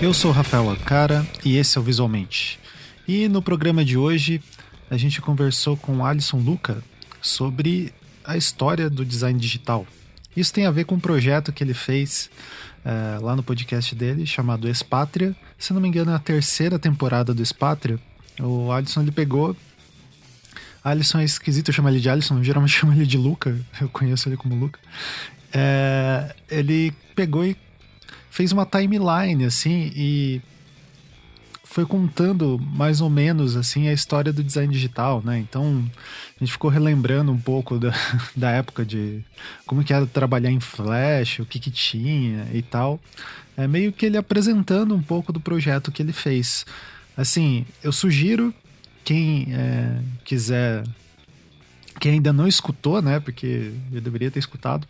Eu sou Rafael Acara e esse é o Visualmente. E no programa de hoje a gente conversou com Alisson Luca sobre a história do design digital. Isso tem a ver com um projeto que ele fez é, lá no podcast dele chamado Espátria. Se não me engano, é a terceira temporada do Espátria. O Alisson ele pegou. Alisson é esquisito, eu chamo ele de Alisson, geralmente chamo ele de Luca, eu conheço ele como Luca. É, ele pegou e fez uma timeline, assim, e foi contando mais ou menos, assim, a história do design digital, né? Então, a gente ficou relembrando um pouco da, da época de como que era trabalhar em Flash, o que que tinha e tal. É meio que ele apresentando um pouco do projeto que ele fez. Assim, eu sugiro quem é, quiser quem ainda não escutou, né? Porque eu deveria ter escutado.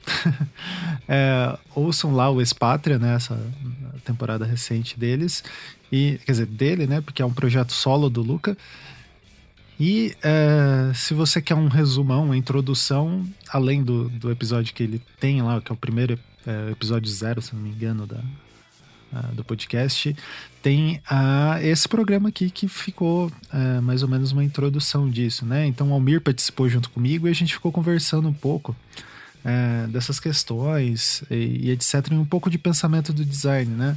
é, ouçam lá o Espátria, né? Essa temporada recente deles. E, quer dizer, dele, né? Porque é um projeto solo do Luca. E é, se você quer um resumão, uma introdução, além do, do episódio que ele tem lá, que é o primeiro é, episódio zero, se não me engano, da, uh, do podcast, tem uh, esse programa aqui que ficou uh, mais ou menos uma introdução disso, né? Então o Almir participou junto comigo e a gente ficou conversando um pouco dessas questões e, e, etc. E um pouco de pensamento do design, né?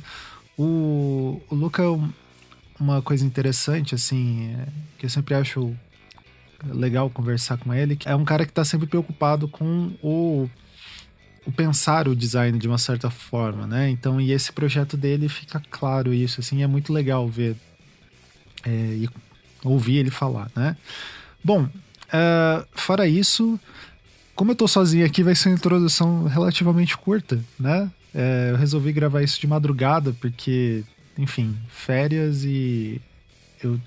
O, o Luca, uma coisa interessante, assim, é, que eu sempre acho legal conversar com ele, é um cara que está sempre preocupado com o pensar o design de uma certa forma, né? Então, e esse projeto dele fica claro isso, assim, é muito legal ver é, e ouvir ele falar, né? Bom, uh, fora isso, como eu tô sozinho aqui, vai ser uma introdução relativamente curta, né? É, eu resolvi gravar isso de madrugada porque, enfim, férias e eu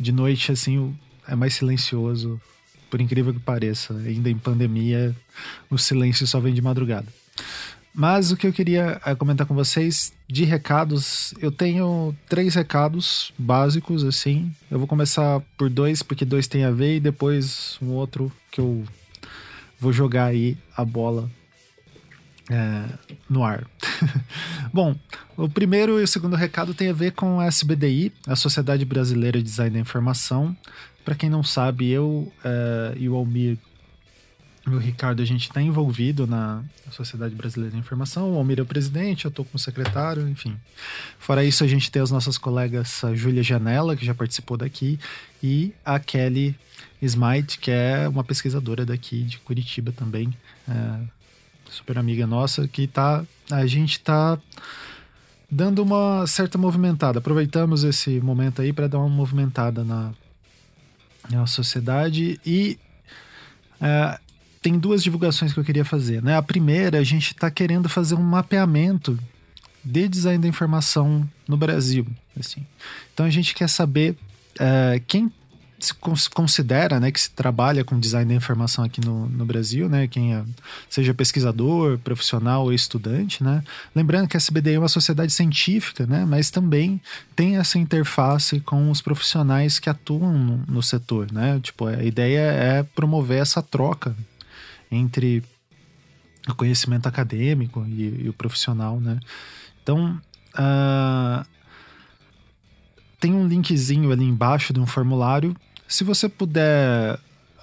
de noite assim é mais silencioso por incrível que pareça, ainda em pandemia, o silêncio só vem de madrugada. Mas o que eu queria eh, comentar com vocês de recados, eu tenho três recados básicos, assim. Eu vou começar por dois, porque dois tem a ver, e depois um outro que eu vou jogar aí a bola é, no ar. Bom, o primeiro e o segundo recado tem a ver com a SBDI, a Sociedade Brasileira de Design da Informação. Para quem não sabe, eu uh, e o Almir e o Ricardo, a gente está envolvido na Sociedade Brasileira de Informação. O Almir é o presidente, eu estou como secretário, enfim. Fora isso, a gente tem as nossas colegas, a Júlia Janela, que já participou daqui, e a Kelly Smite, que é uma pesquisadora daqui de Curitiba também, é, super amiga nossa, que tá, a gente está dando uma certa movimentada. Aproveitamos esse momento aí para dar uma movimentada na a sociedade e é, tem duas divulgações que eu queria fazer. Né? A primeira, a gente está querendo fazer um mapeamento de design da informação no Brasil. Assim. Então a gente quer saber é, quem se considera, né, que se trabalha com design da informação aqui no, no Brasil, né, quem é, seja pesquisador, profissional ou estudante, né, lembrando que a SBDI é uma sociedade científica, né, mas também tem essa interface com os profissionais que atuam no, no setor, né, tipo, a ideia é promover essa troca entre o conhecimento acadêmico e, e o profissional, né, então, uh, tem um linkzinho ali embaixo de um formulário se você puder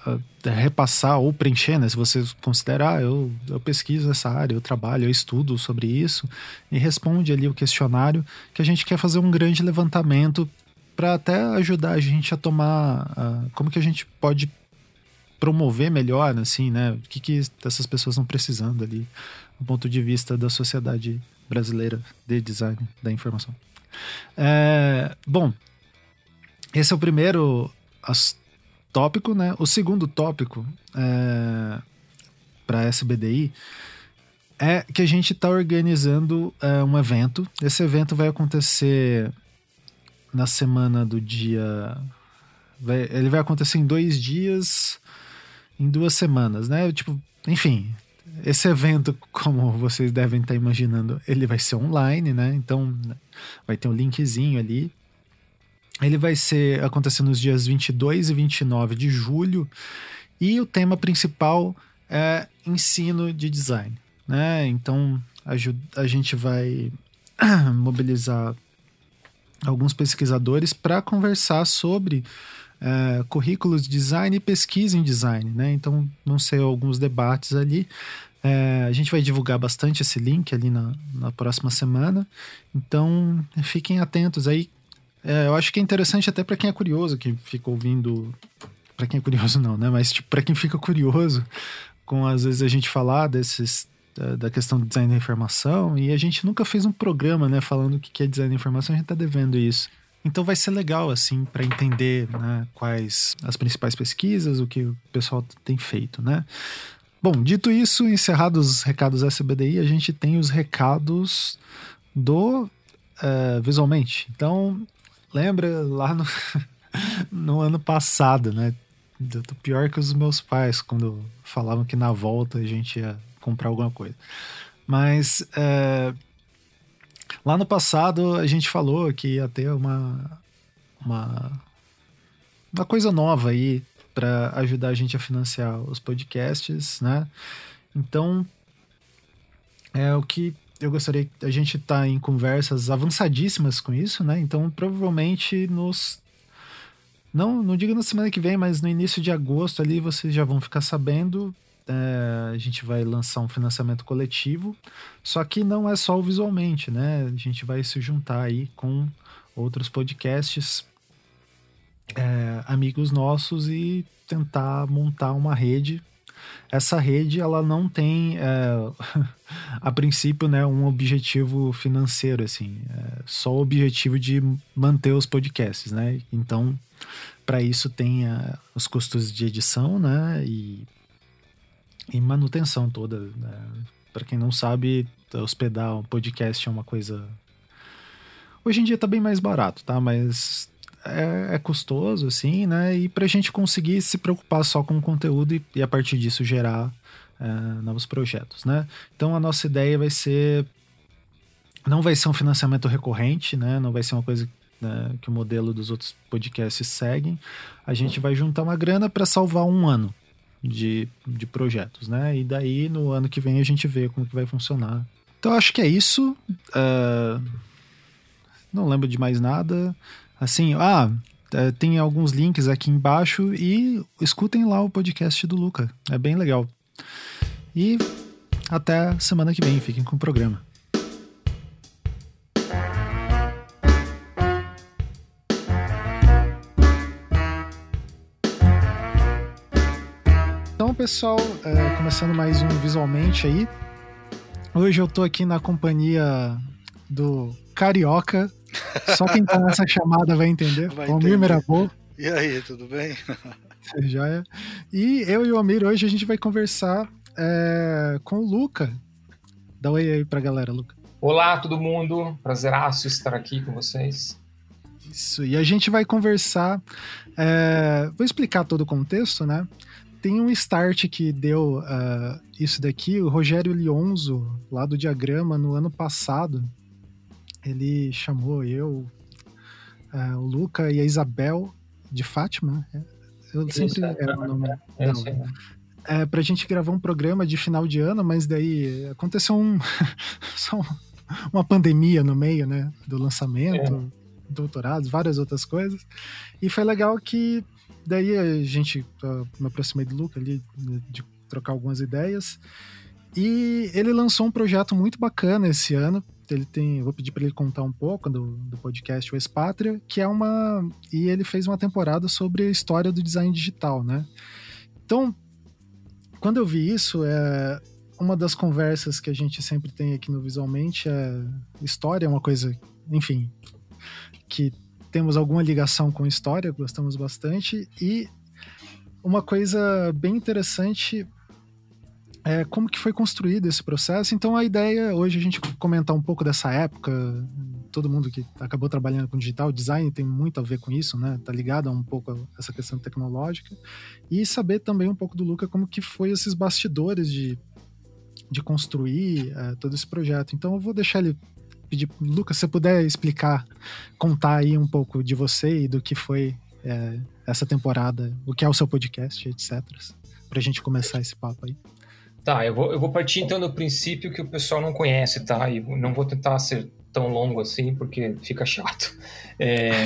uh, repassar ou preencher, né? Se você considerar, ah, eu, eu pesquiso essa área, eu trabalho, eu estudo sobre isso, e responde ali o questionário, que a gente quer fazer um grande levantamento para até ajudar a gente a tomar. Uh, como que a gente pode promover melhor, assim, né? O que, que essas pessoas estão precisando ali, do ponto de vista da sociedade brasileira de design da informação. É, bom, esse é o primeiro tópico, né? O segundo tópico é, para SBDI é que a gente está organizando é, um evento. Esse evento vai acontecer na semana do dia. Vai, ele vai acontecer em dois dias, em duas semanas, né? Tipo, enfim, esse evento, como vocês devem estar imaginando, ele vai ser online, né? Então vai ter um linkzinho ali ele vai ser acontecer nos dias 22 e 29 de julho e o tema principal é ensino de design, né? Então a, a gente vai mobilizar alguns pesquisadores para conversar sobre é, currículos de design e pesquisa em design, né? Então vão ser alguns debates ali. É, a gente vai divulgar bastante esse link ali na, na próxima semana. Então fiquem atentos aí. É, eu acho que é interessante até para quem é curioso, que fica ouvindo. Para quem é curioso, não, né? Mas tipo, para quem fica curioso com às vezes a gente falar desses da, questão do design da informação e a gente nunca fez um programa, né, falando o que é design da informação, a gente tá devendo isso. Então vai ser legal, assim, para entender né, quais as principais pesquisas, o que o pessoal tem feito, né? Bom, dito isso, encerrados os recados SBDI, a gente tem os recados do uh, Visualmente. Então, lembra lá no, no ano passado, né? Do, pior que os meus pais, quando falavam que na volta a gente ia comprar alguma coisa. Mas uh, Lá no passado a gente falou que ia ter uma, uma, uma coisa nova aí para ajudar a gente a financiar os podcasts, né? Então, é o que eu gostaria. A gente tá em conversas avançadíssimas com isso, né? Então, provavelmente nos. Não, não digo na semana que vem, mas no início de agosto ali vocês já vão ficar sabendo é, a gente vai lançar um financiamento coletivo, só que não é só visualmente, né? A gente vai se juntar aí com outros podcasts, é, amigos nossos e tentar montar uma rede. Essa rede ela não tem, é, a princípio, né, um objetivo financeiro, assim, é só o objetivo de manter os podcasts, né? Então, para isso tem é, os custos de edição, né? E e manutenção toda. Né? Para quem não sabe, hospedar um podcast é uma coisa. Hoje em dia tá bem mais barato, tá? Mas é, é custoso, assim, né? E pra gente conseguir se preocupar só com o conteúdo e, e a partir disso gerar é, novos projetos, né? Então a nossa ideia vai ser. Não vai ser um financiamento recorrente, né? Não vai ser uma coisa né, que o modelo dos outros podcasts seguem. A gente vai juntar uma grana para salvar um ano, de, de projetos, né? E daí no ano que vem a gente vê como que vai funcionar. Então acho que é isso. Uh, não lembro de mais nada. Assim, ah, é, tem alguns links aqui embaixo e escutem lá o podcast do Luca. É bem legal. E até semana que vem. Fiquem com o programa. pessoal, é, começando mais um Visualmente aí. Hoje eu tô aqui na companhia do Carioca. Só quem tá nessa chamada vai entender. Vai Almir Mirabô. E aí, tudo bem? Já é. E eu e o Almir hoje a gente vai conversar é, com o Luca. Dá um oi aí pra galera, Luca. Olá, todo mundo. Prazeraço estar aqui com vocês. Isso, e a gente vai conversar. É, vou explicar todo o contexto, né? tem um start que deu uh, isso daqui, o Rogério Lionzo, lá do Diagrama, no ano passado, ele chamou eu, uh, o Luca e a Isabel de Fátima. É, eu sempre é, era o nome. É, não, é, é, pra gente gravar um programa de final de ano, mas daí aconteceu um, só uma pandemia no meio, né, do lançamento, é. doutorados, várias outras coisas. E foi legal que Daí a gente uh, me aproximei do Luca ali, né, de trocar algumas ideias. E ele lançou um projeto muito bacana esse ano. Ele tem, vou pedir para ele contar um pouco do, do podcast O Expátria, que é uma e ele fez uma temporada sobre a história do design digital, né? Então, quando eu vi isso, é uma das conversas que a gente sempre tem aqui no Visualmente é história é uma coisa, enfim, que temos alguma ligação com história, gostamos bastante. E uma coisa bem interessante é como que foi construído esse processo. Então a ideia hoje a gente comentar um pouco dessa época. Todo mundo que acabou trabalhando com digital design tem muito a ver com isso, né? Tá ligado a um pouco a essa questão tecnológica e saber também um pouco do Luca como que foi esses bastidores de de construir é, todo esse projeto. Então eu vou deixar ele pedir, Lucas, se você puder explicar, contar aí um pouco de você e do que foi é, essa temporada, o que é o seu podcast, etc. Pra gente começar esse papo aí. Tá, eu vou, eu vou partir então do princípio que o pessoal não conhece, tá? E não vou tentar ser tão longo assim, porque fica chato. É,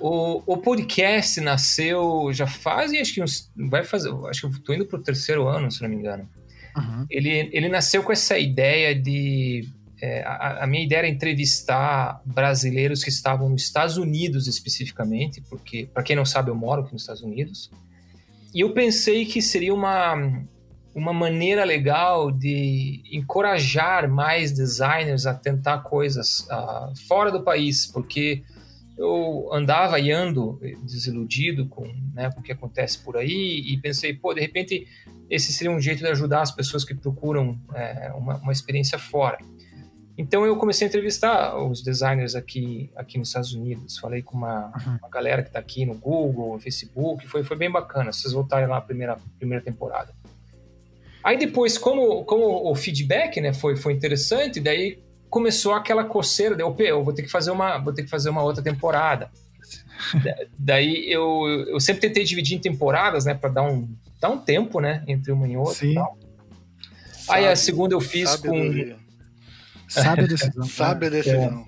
o, o podcast nasceu já faz, acho que uns, vai fazer, acho que eu tô indo pro terceiro ano, se não me engano. Uhum. Ele, ele nasceu com essa ideia de é, a, a, minha ideia era entrevistar brasileiros que estavam nos Estados Unidos especificamente, porque, para quem não sabe, eu moro aqui nos Estados Unidos. E eu pensei que seria uma, uma maneira legal de encorajar mais designers a tentar coisas uh, fora do país, porque eu andava e ando desiludido com, né, com o que acontece por aí e pensei, pô, de repente esse seria um jeito de ajudar as pessoas que procuram é, uma, uma experiência fora. Então eu comecei a entrevistar os designers aqui, aqui nos Estados Unidos. Falei com uma, uhum. uma galera que está aqui no Google, no Facebook. Foi, foi bem bacana. Se vocês voltarem lá na primeira, primeira temporada. Aí depois, como, como o feedback né, foi, foi interessante, daí começou aquela coceira. Deu, eu vou ter que fazer uma, vou ter que fazer uma outra temporada. daí eu, eu sempre tentei dividir em temporadas, né, para dar um, dar um tempo, né, entre uma e outra. Sim. E tal. Aí a segunda eu fiz com Sabe a decisão. Sabe a decisão.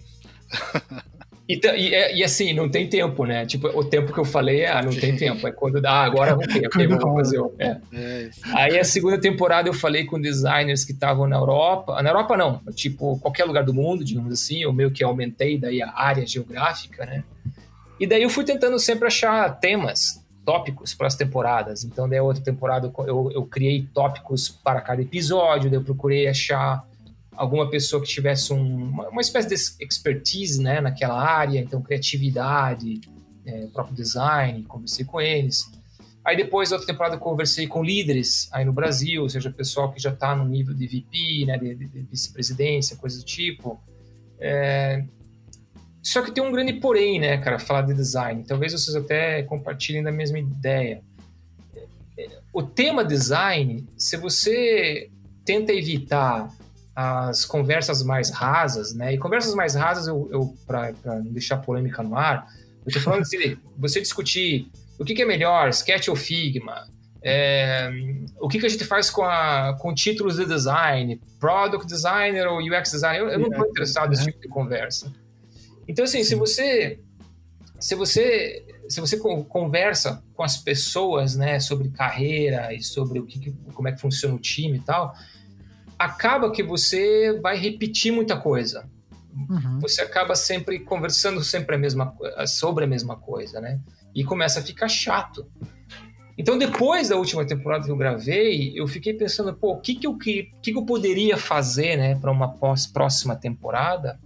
E, e, e, assim, não tem tempo, né? Tipo, o tempo que eu falei, ah, não tem tempo. É quando dá, ah, agora vou ter, okay, vou fazer. É. É Aí a segunda temporada eu falei com designers que estavam na Europa. Na Europa não, tipo, qualquer lugar do mundo, digamos assim. Eu meio que aumentei daí a área geográfica, né? E daí eu fui tentando sempre achar temas, tópicos para as temporadas. Então, daí a outra temporada eu, eu criei tópicos para cada episódio, daí eu procurei achar alguma pessoa que tivesse um, uma, uma, espécie de expertise né, naquela área, então criatividade, é, próprio design, conversei com eles. Aí depois, outra temporada, conversei com líderes aí no Brasil, ou seja, pessoal que já está no nível de VP, né, de, de, vice-presidência, coisa do tipo. É... Só que tem um grande porém, né, cara, falar de design. Talvez vocês até compartilhem da mesma ideia. O tema design, se você tenta evitar as conversas mais rasas, né? E conversas mais rasas, eu, eu para não deixar polêmica no ar, eu tô falando assim, você discutir o que, que, é melhor, Sketch ou Figma, é, o que, que a gente faz com, a, com títulos de design, Product Designer ou UX Designer, eu, eu não estou interessado nesse tipo de conversa. Então, assim, Sim. se você se você se você conversa com as pessoas, né, sobre carreira e sobre o que, como é que funciona o time e tal, acaba que você vai repetir muita coisa. Uhum. Você acaba sempre conversando sempre a mesma, sobre a mesma coisa, né? E começa a ficar chato. Então, depois da última temporada que eu gravei, eu fiquei pensando, pô, o que, que, eu, que, que eu poderia fazer, né, para uma pós, próxima temporada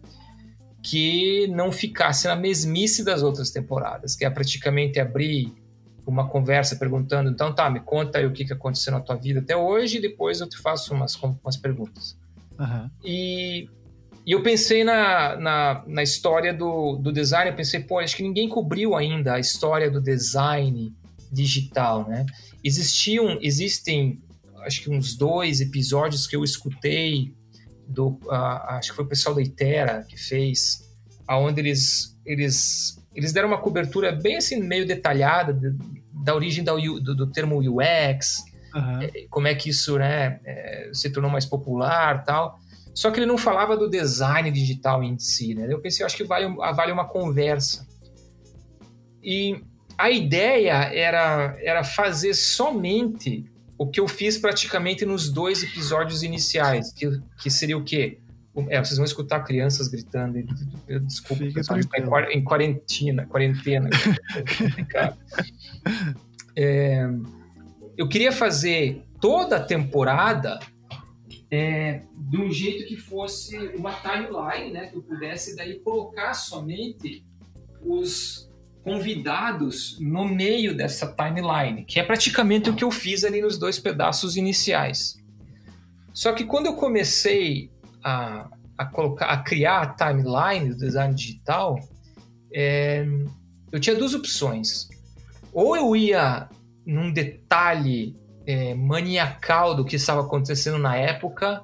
que não ficasse na mesmice das outras temporadas, que é praticamente abrir uma conversa perguntando, então tá, me conta aí o que, que aconteceu na tua vida até hoje e depois eu te faço umas, umas perguntas. Uhum. E, e, eu pensei na, na, na história do, do design, eu pensei, pô, acho que ninguém cobriu ainda a história do design digital, né? Existiam, existem, acho que uns dois episódios que eu escutei do, uh, acho que foi o pessoal da Itera que fez, aonde eles, eles eles deram uma cobertura bem assim, meio detalhada de, da origem da, do, do, termo UX, uhum. é, como é que isso né, é, se tornou mais popular tal. Só que ele não falava do design digital em si, né? Eu pensei, eu acho que vale, vale uma conversa. E a ideia era, era fazer somente o que eu fiz praticamente nos dois episódios iniciais, que, que seria o quê? É, vocês vão escutar crianças gritando. Desculpa, pessoal, tá em quarentena, quarentena. é, eu queria fazer toda a temporada é, de um jeito que fosse uma timeline, né? Que eu pudesse daí colocar somente os convidados no meio dessa timeline, que é praticamente o que eu fiz ali nos dois pedaços iniciais. Só que quando eu comecei a, a, colocar, a criar a timeline do design digital, é, eu tinha duas opções. Ou eu ia num detalhe é, maniacal do que estava acontecendo na época,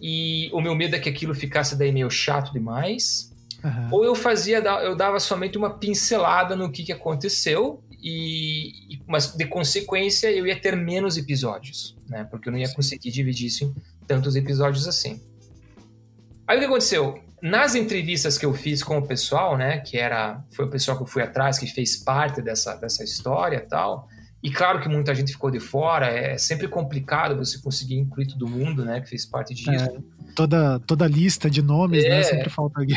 e o meu medo é que aquilo ficasse daí meio chato demais. Uhum. Ou eu fazia, eu dava somente uma pincelada no que, que aconteceu, e, mas de consequência eu ia ter menos episódios, né? Porque eu não ia conseguir dividir isso em tantos episódios assim. Aí o que aconteceu? nas entrevistas que eu fiz com o pessoal, né, que era foi o pessoal que eu fui atrás, que fez parte dessa, dessa história tal, e claro que muita gente ficou de fora, é sempre complicado você conseguir incluir todo mundo, né, que fez parte disso. É, toda, toda lista de nomes, né, é, né, sempre falta alguém.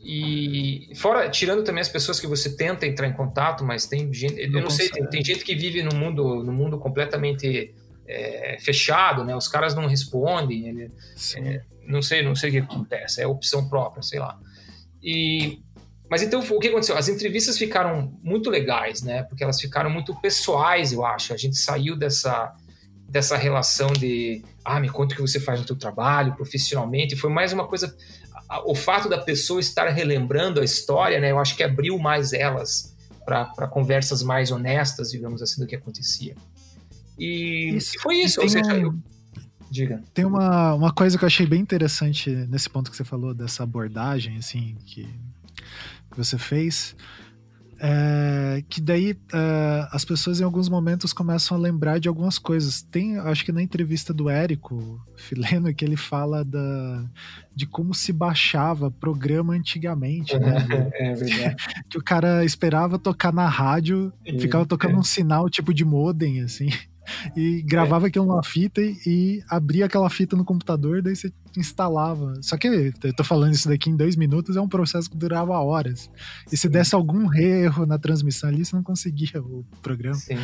E fora, tirando também as pessoas que você tenta entrar em contato, mas tem gente, eu não, não sei, tem, tem, gente que vive no mundo, no mundo completamente é, fechado, né? Os caras não respondem, ele, é, não sei, não sei o que acontece, é opção própria, sei lá. E mas então o que aconteceu? As entrevistas ficaram muito legais, né? Porque elas ficaram muito pessoais, eu acho. A gente saiu dessa dessa relação de ah, me conta o que você faz no seu trabalho, profissionalmente. Foi mais uma coisa o fato da pessoa estar relembrando a história, né? Eu acho que abriu mais elas para conversas mais honestas, digamos assim, do que acontecia. E, isso, foi isso. Ou seja, um... eu... Diga. Tem uma, uma coisa que eu achei bem interessante nesse ponto que você falou, dessa abordagem, assim, que, que você fez. É, que daí é, as pessoas em alguns momentos começam a lembrar de algumas coisas. Tem, acho que na entrevista do Érico Fileno, que ele fala da, de como se baixava programa antigamente, né? é verdade. que o cara esperava tocar na rádio, ficava tocando é. um sinal tipo de modem, assim e gravava é. aquilo numa fita e, e, abria aquela fita no computador, daí você instalava. Só que eu tô falando isso daqui em dois minutos, é um processo que durava horas. E se desse algum erro na transmissão ali, você não conseguia o programa. Sim.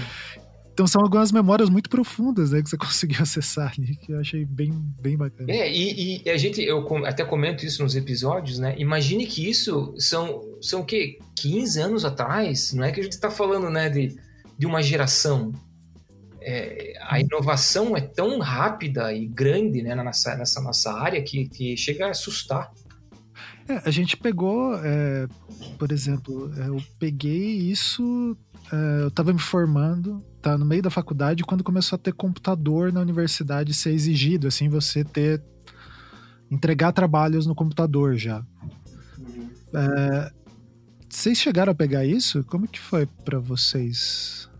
Então são algumas memórias muito profundas né, que você conseguiu acessar ali, que eu achei bem, bem bacana. É, e, e a gente, eu até comento isso nos episódios, né? Imagine que isso são, são o quê? 15 anos atrás? Não é que a gente está falando, né, de, de uma geração é, a inovação é tão rápida e grande né, nessa, nessa nossa área que, que chega a assustar. É, a gente pegou, é, por exemplo, é, eu peguei isso, é, eu estava me formando, tá no meio da faculdade, quando começou a ter computador na universidade ser exigido, assim, você ter entregar trabalhos no computador já. Uhum. É, vocês chegaram a pegar isso? Como que foi para vocês?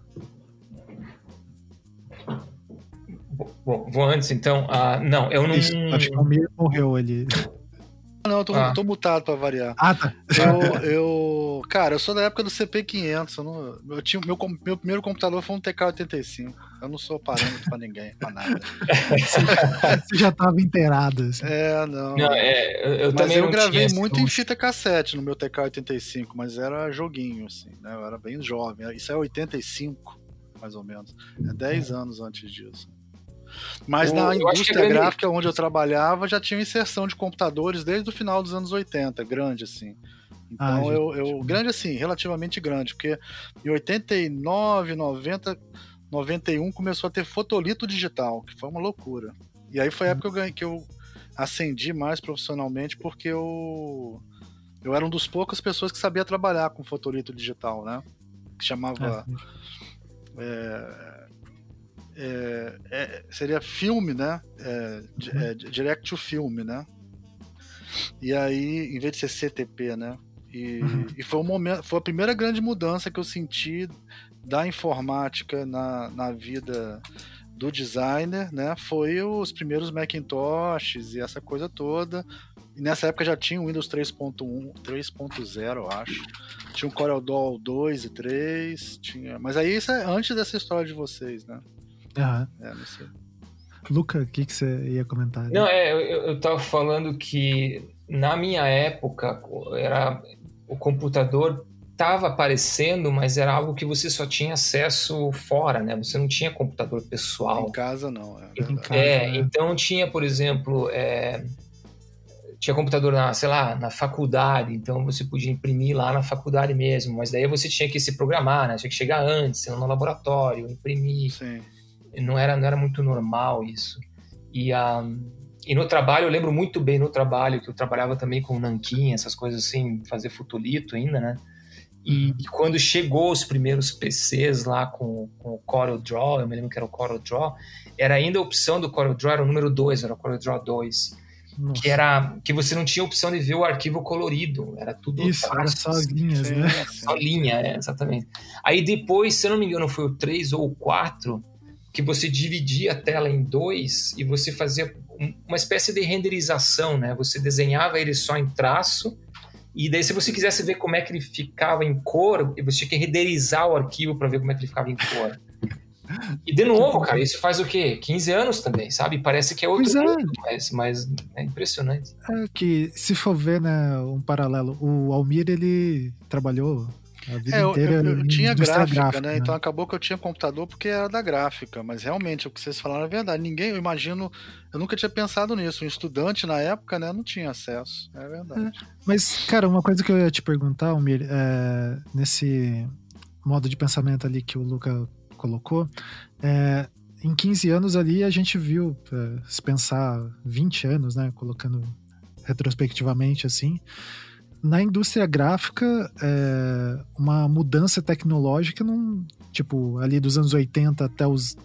Bom, vou antes então. Ah, não, eu não. Acho que o Mir morreu ali. Não, eu tô, ah. tô mutado pra variar. Ah, tá. Eu, eu, cara, eu sou da época do CP500. Eu, não, eu tinha, meu, meu primeiro computador foi um TK-85. Eu não sou parâmetro pra ninguém, pra nada. Você já tava inteirado. Assim. É, não. não é, eu, eu mas eu gravei muito em fita cassete no meu TK-85, mas era joguinho, assim, né? Eu era bem jovem. Isso é 85, mais ou menos. É 10 anos antes disso. Mas o, na indústria grande... gráfica onde eu trabalhava já tinha inserção de computadores desde o final dos anos 80, grande assim. Então ah, eu, eu grande assim, relativamente grande, porque em 89, 90, 91 começou a ter fotolito digital, que foi uma loucura. E aí foi a época que eu, ganhei, que eu acendi mais profissionalmente porque eu eu era um dos poucas pessoas que sabia trabalhar com fotolito digital, né? Que chamava é. É, é, é, seria filme, né? É, é, direct to film, né? E aí, em vez de ser CTP, né? E, uhum. e, foi um momento, foi a primeira grande mudança que eu senti da informática na, na vida do designer, né? Foi os primeiros Macintoshes e essa coisa toda. E nessa época já tinha o Windows 3.1, 3.0, eu acho. Tinha o CorelDRAW 2 e 3, tinha, mas aí isso é antes dessa história de vocês, né? Aham. É, não sei. Luca, o que, que você ia comentar? Não, é, eu, eu tava falando que na minha época era o computador estava aparecendo, mas era algo que você só tinha acesso fora, né? Você não tinha computador pessoal. Em casa não. É, é né? então tinha, por exemplo, é, tinha computador na, sei lá, na faculdade, então você podia imprimir lá na faculdade mesmo, mas daí você tinha que se programar, né? Tinha que chegar antes, no laboratório, imprimir. Sim não era, não era muito normal isso. E, um, e no trabalho, eu lembro muito bem no trabalho, que eu trabalhava também com nanquim, essas coisas assim, fazer futolito ainda, né? E, e, quando chegou os primeiros PCs lá com, com o Corel Draw, eu me lembro que era o Corel Draw, era ainda a opção do Corel Draw, era o número 2, era o Corel Draw 2. Que era que você não tinha opção de ver o arquivo colorido, era tudo. Isso, era só linhas, né? Só linha, é, exatamente. Aí depois, se eu não me engano, foi o 3 ou o 4, que você dividia a tela em dois e você fazia uma espécie de renderização, né? Você desenhava ele só em traço e daí se você quisesse ver como é que ele ficava em cor, você tinha que renderizar o arquivo para ver como é que ele ficava em cor. E de novo, cara, isso faz o quê? 15 anos também, sabe? Parece que é outro é. mundo, mas, mas é impressionante. É que, se for ver, né, um paralelo, o Almir, ele trabalhou a vida é, inteira eu, eu, eu tinha gráfica, gráfica né? né? Então acabou que eu tinha computador porque era da gráfica, mas realmente o que vocês falaram é verdade. Ninguém, eu imagino, eu nunca tinha pensado nisso. Um estudante na época, né, não tinha acesso. É verdade. É, mas, cara, uma coisa que eu ia te perguntar, Almir, é, nesse modo de pensamento ali que o Luca colocou, é, em 15 anos ali a gente viu, é, se pensar 20 anos, né, colocando retrospectivamente assim, na indústria gráfica, é, uma mudança tecnológica não. Tipo, ali dos anos 80 até os,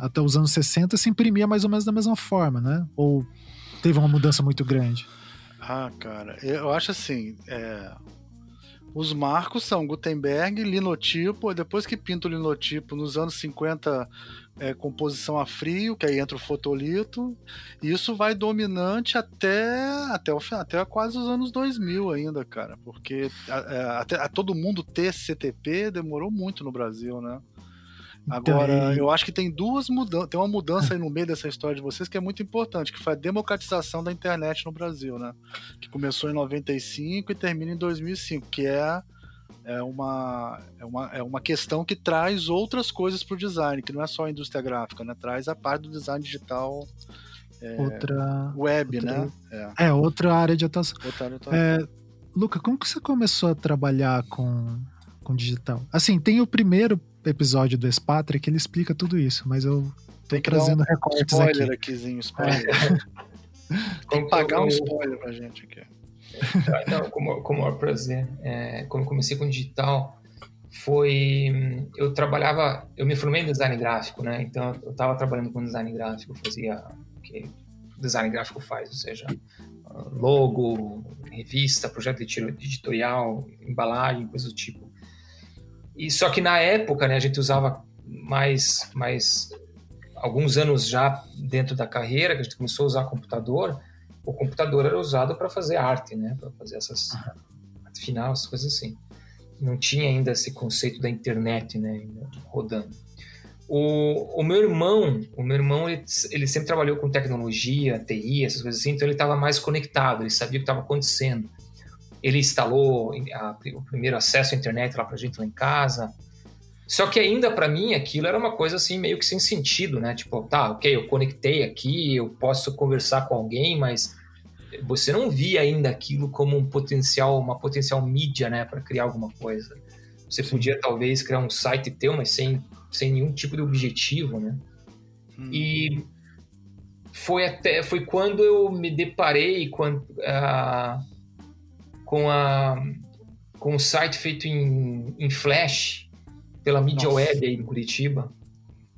até os anos 60 se imprimia mais ou menos da mesma forma, né? Ou teve uma mudança muito grande? Ah, cara, eu acho assim. É, os marcos são Gutenberg, linotipo, depois que pinta o linotipo nos anos 50 é, composição a frio, que aí entra o fotolito, e isso vai dominante até, até, o, até quase os anos 2000 ainda, cara, porque a, a, até a todo mundo ter CTP demorou muito no Brasil, né? Agora, eu acho que tem duas mudanças, tem uma mudança aí no meio dessa história de vocês que é muito importante, que foi a democratização da internet no Brasil, né? Que começou em 95 e termina em 2005, que é é uma, é uma, é uma questão que traz outras coisas para o design, que não é só a indústria gráfica, né? Traz a parte do design digital é, outra web, outra, né? É. é. outra área de atuação. Outra área de atuação. É, Luca, como que você começou a trabalhar com, com digital? Assim, tem o primeiro episódio do Espátria que ele explica tudo isso, mas eu tô trazendo um recortes spoiler aqui. Aquizinho, spoiler. tem que pagar um spoiler pra gente aqui. Então, como, como prazer, é, quando comecei com digital, foi eu trabalhava, eu me formei em design gráfico, né? Então eu estava trabalhando com design gráfico, fazia o que design gráfico faz, ou seja, logo, revista, projeto editorial, embalagem, coisa do tipo. E só que na época, né, a gente usava mais mais alguns anos já dentro da carreira que a gente começou a usar computador o computador era usado para fazer arte, né? Para fazer essas arte final, essas coisas assim. Não tinha ainda esse conceito da internet, né? Rodando. O, o meu irmão, o meu irmão, ele, ele, sempre trabalhou com tecnologia, TI, essas coisas assim, então ele estava mais conectado, ele sabia o que estava acontecendo. Ele instalou a, o primeiro acesso à internet lá para a gente lá em casa. Só que ainda para mim aquilo era uma coisa assim meio que sem sentido, né? Tipo, tá, ok, eu conectei aqui, eu posso conversar com alguém, mas você não via ainda aquilo como um potencial, uma potencial mídia, né, para criar alguma coisa. Você podia talvez criar um site teu, mas sem, sem nenhum tipo de objetivo, né? Hum. E foi até foi quando eu me deparei com, uh, com a com um site feito em, em Flash pela mídia Nossa. web aí em Curitiba.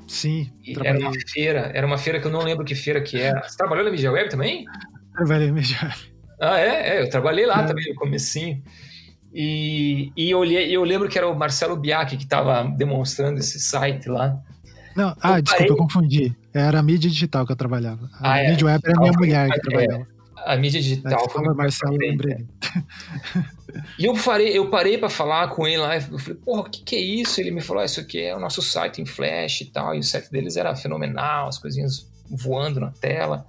Sim. Era uma feira, era uma feira que eu não lembro que feira que era. Você trabalhou na mídia web também? Trabalhei na mídia web. Ah, é? é eu trabalhei lá é. também no comecinho. E, e eu, eu lembro que era o Marcelo Biac que estava demonstrando esse site lá. Não, ah, eu desculpa, parei... eu confundi. Era a mídia digital que eu trabalhava. A ah, é. mídia web era a minha mulher que é. trabalhava. A mídia digital. Foi Marcelo, lembrei. E eu parei, eu parei para falar com ele lá, eu falei, porra, o que, que é isso? Ele me falou, ah, isso aqui é o nosso site em Flash e tal, e o site deles era fenomenal, as coisinhas voando na tela.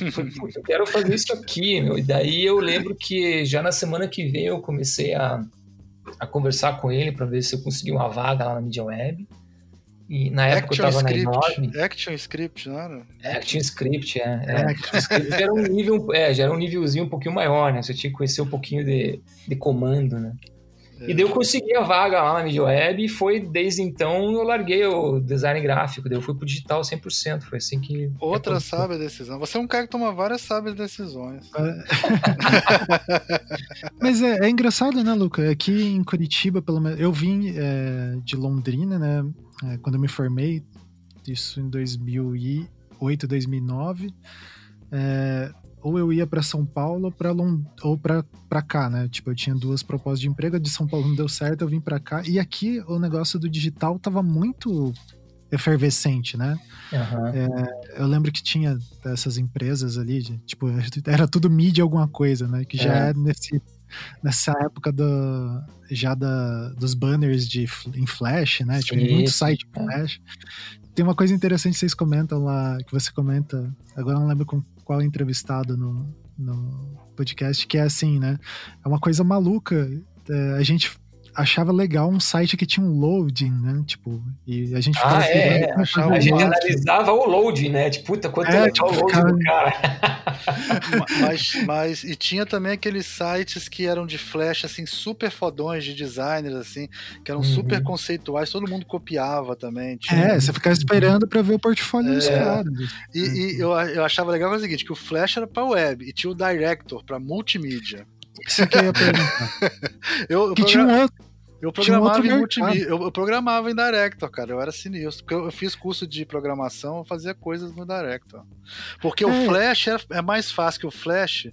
Eu falei, eu quero fazer isso aqui, meu. E daí eu lembro que já na semana que vem eu comecei a, a conversar com ele para ver se eu conseguia uma vaga lá na mídia web. E na época Action eu tava Script. na Enorme. Action Script, não era? Action Script, é. é. Action Script já era um nível, é, já era um nívelzinho um pouquinho maior, né? Você tinha que conhecer um pouquinho de, de comando, né? É. E daí eu consegui a vaga lá na mídia web e foi desde então eu larguei o design gráfico, daí eu fui pro digital 100%, foi assim que... Outra sábia decisão, você é um cara que toma várias sábias decisões. É. Mas é, é, engraçado, né, Luca? Aqui em Curitiba, pelo menos, eu vim é, de Londrina, né, é, quando eu me formei, isso em 2008, 2009, é, ou eu ia para São Paulo pra Lond ou para cá, né? Tipo, eu tinha duas propostas de emprego, a de São Paulo não deu certo, eu vim para cá. E aqui o negócio do digital tava muito efervescente, né? Uhum. É, eu lembro que tinha essas empresas ali, de, tipo, era tudo mídia alguma coisa, né? Que já é, é nesse, nessa época do, já da, dos banners de, em Flash, né? Sim, tipo, muito site é. Flash. Tem uma coisa interessante que vocês comentam lá, que você comenta, agora não lembro com qual entrevistado no, no podcast, que é assim, né? É uma coisa maluca. É, a gente achava legal um site que tinha um loading, né? Tipo, e a gente ficava ah, é, é. a gente analisava o loading, né? Tipo, puta, quanto é, tipo, o loading cara... do cara. mas, mas, e tinha também aqueles sites que eram de flash, assim, super fodões de designers, assim, que eram uhum. super conceituais, todo mundo copiava também. Tinha... É, você ficava esperando para ver o portfólio é. dos caras. E, e eu, eu achava legal o seguinte, que o flash era para web e tinha o director para multimídia. Isso que eu ia perguntar. eu, eu que tinha um outro. Eu programava em multimídia, eu, eu, programava em Director, cara, eu era sinistro, porque eu, eu fiz curso de programação, eu fazia coisas no Director. Porque é. o Flash é, é, mais fácil que o Flash.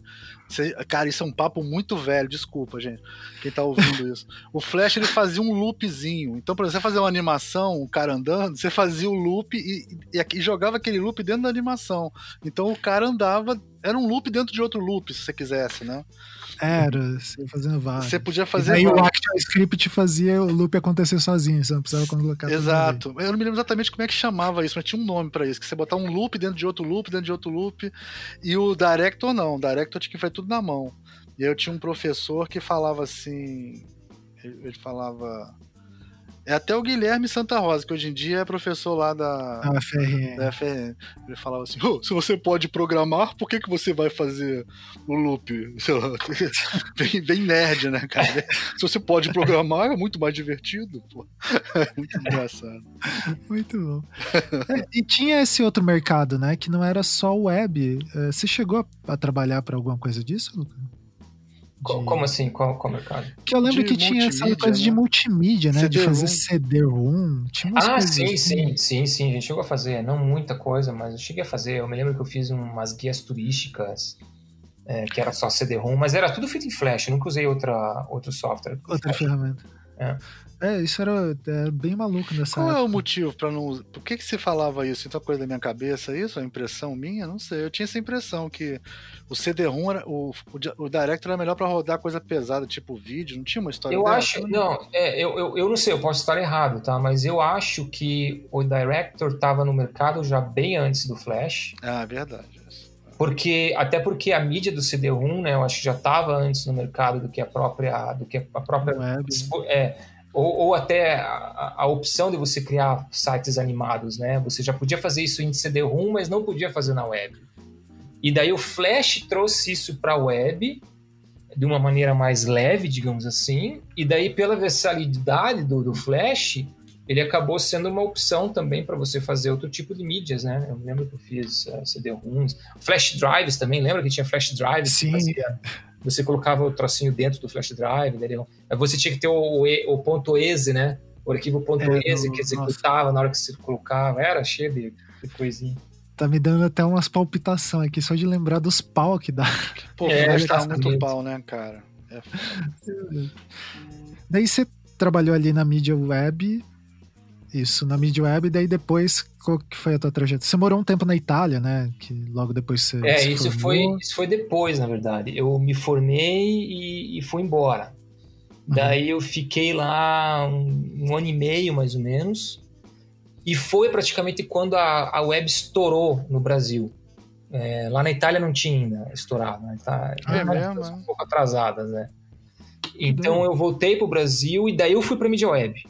Cara, isso é um papo muito velho, desculpa, gente, quem tá ouvindo isso. O Flash ele fazia um loopzinho. Então, para você fazer uma animação, um cara andando, você fazia o loop e, e, e jogava aquele loop dentro da animação. Então o cara andava, era um loop dentro de outro loop, se você quisesse, né? Era, você fazendo vários. Você podia fazer. E aí o ActionScript fazia o loop acontecer sozinho, você não precisava colocar. Exato. Eu não me lembro exatamente como é que chamava isso, mas tinha um nome para isso, que você botar um loop dentro de outro loop, dentro de outro loop. E o Director não, o Director tinha que fazer tudo na mão. E eu tinha um professor que falava assim. Ele falava. É até o Guilherme Santa Rosa, que hoje em dia é professor lá da, ah, FRN. da FRN. Ele falava assim: oh, se você pode programar, por que, que você vai fazer o loop? bem, bem nerd, né, cara? Se você pode programar, é muito mais divertido. Pô. É muito engraçado. Muito bom. É, e tinha esse outro mercado, né? Que não era só web. É, você chegou a, a trabalhar para alguma coisa disso, Lucas? De... Como assim? Qual, qual mercado? Que eu lembro de que tinha essa coisa né? de multimídia, né? de fazer CD-ROM. Ah, sim, assim. sim, sim, sim. A gente chegou a fazer, não muita coisa, mas eu cheguei a fazer. Eu me lembro que eu fiz umas guias turísticas, é, que era só CD-ROM, mas era tudo feito em Flash. Eu nunca usei outra, outro software. Outra ferramenta. É. É, isso era, era bem maluco nessa Qual época. é o motivo para não. Por que, que se falava isso? Então, coisa da minha cabeça, isso? A impressão minha? Não sei. Eu tinha essa impressão que o CD-ROM, era, o, o, o Direct era melhor para rodar coisa pesada, tipo vídeo. Não tinha uma história Eu acho. Não, é, eu, eu, eu não sei, eu posso estar errado, tá? Mas eu acho que o Director estava no mercado já bem antes do Flash. Ah, verdade. Porque, até porque a mídia do CD-ROM, né, eu acho que já estava antes no mercado do que a própria. Do que a própria Web. É, ou, ou até a, a, opção de você criar sites animados, né? Você já podia fazer isso em CD-ROM, mas não podia fazer na web. E daí o Flash trouxe isso para a web de uma maneira mais leve, digamos assim, e daí pela versatilidade do, do Flash, ele acabou sendo uma opção também para você fazer outro tipo de mídias, né? Eu lembro que eu fiz uh, CD-ROMs, flash drives também, lembra que tinha flash drives? Sim. Fazia, você colocava o trocinho dentro do flash drive, entendeu? Você tinha que ter o, o ponto .exe, né? O arquivo ponto é, .exe que executava nossa. na hora que você colocava, era cheio de, de coisinha. Tá me dando até umas palpitações aqui, só de lembrar dos pau que dá. Pô, é, flash tá muito pau, né, cara? É. Daí você trabalhou ali na mídia web, isso, na mídia web, daí depois, qual que foi a tua trajetória? Você morou um tempo na Itália, né? Que logo depois você. É, isso foi, isso foi depois, na verdade. Eu me formei e, e fui embora. Uhum. Daí eu fiquei lá um, um, ano e meio, mais ou menos. E foi praticamente quando a, a web estourou no Brasil. É, lá na Itália não tinha ainda estourado, né? Tá, é mesmo? Um pouco atrasadas, né? Então eu voltei para o Brasil e daí eu fui para mídia web.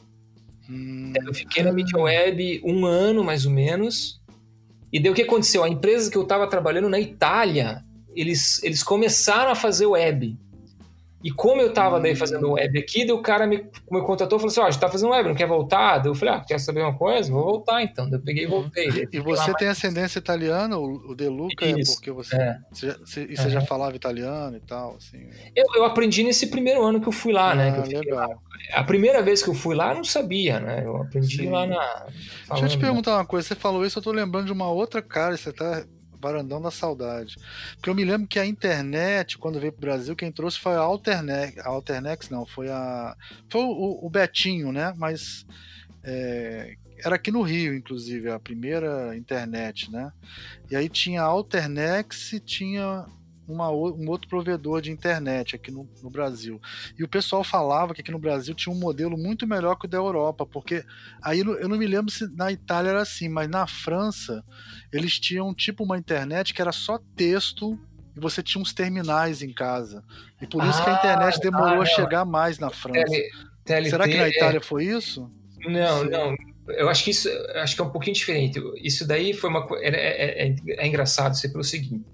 Hum. Eu fiquei na Media Web um ano, mais ou menos. E daí o que aconteceu? A empresa que eu estava trabalhando na Itália, eles, eles começaram a fazer web. E como eu tava daí fazendo web aqui, daí o cara me, me contratou e falou assim: Ó, oh, a gente tá fazendo web, não quer voltar? Daí eu falei: Ah, quer saber uma coisa? Vou voltar então. Daí eu peguei e voltei. E você tem mais... ascendência italiana? O, De Luca é porque você. É. Você, já, você, e você uhum. já falava italiano e tal? Assim. Eu, eu aprendi nesse primeiro ano que eu fui lá, né, ah, né? legal. Lá. A primeira vez que eu fui lá, eu não sabia, né? Eu aprendi Sim. lá na. Falando, Deixa eu te perguntar uma coisa: você falou isso, eu tô lembrando de uma outra cara, você tá Varandão da Saudade. Porque eu me lembro que a internet, quando veio pro Brasil, quem trouxe foi a Alternex. A Alternex não, foi a. Foi o, o Betinho, né? Mas. É, era aqui no Rio, inclusive, a primeira internet, né? E aí tinha a Alternex e tinha uma, um outro provedor de internet aqui no, no, Brasil. E o pessoal falava que aqui no Brasil tinha um modelo muito melhor que o da Europa, porque aí eu não me lembro se na Itália era assim, mas na França eles tinham tipo uma internet que era só texto e você tinha uns terminais em casa. E por isso ah, que a internet ah, demorou ah, a chegar mais na França. TLT, Será que na Itália é... foi isso? Não, não. Eu acho que isso acho que é um pouquinho diferente. Isso daí foi uma é, é, é, é engraçado ser pelo seguinte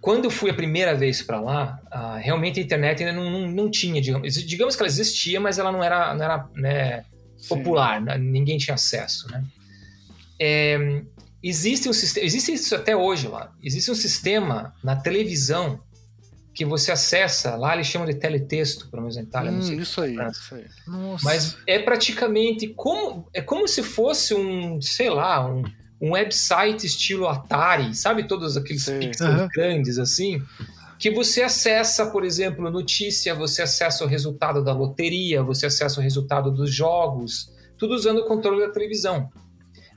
quando eu fui a primeira vez para lá, uh, realmente a internet ainda não, não, não, tinha, digamos, digamos que ela existia, mas ela não era, não era né, popular, né, ninguém tinha acesso, né? É, existe um sistema, existe isso até hoje lá, existe um sistema na televisão que você acessa, lá eles chamam de teletexto, pelo menos em Itália, hum, não sei. Isso aí, isso aí. Mas é praticamente como, é como se fosse um, sei lá, um um website estilo Atari, sabe todos aqueles Sim. pixels uhum. grandes assim, que você acessa, por exemplo, notícia, você acessa o resultado da loteria, você acessa o resultado dos jogos, tudo usando o controle da televisão.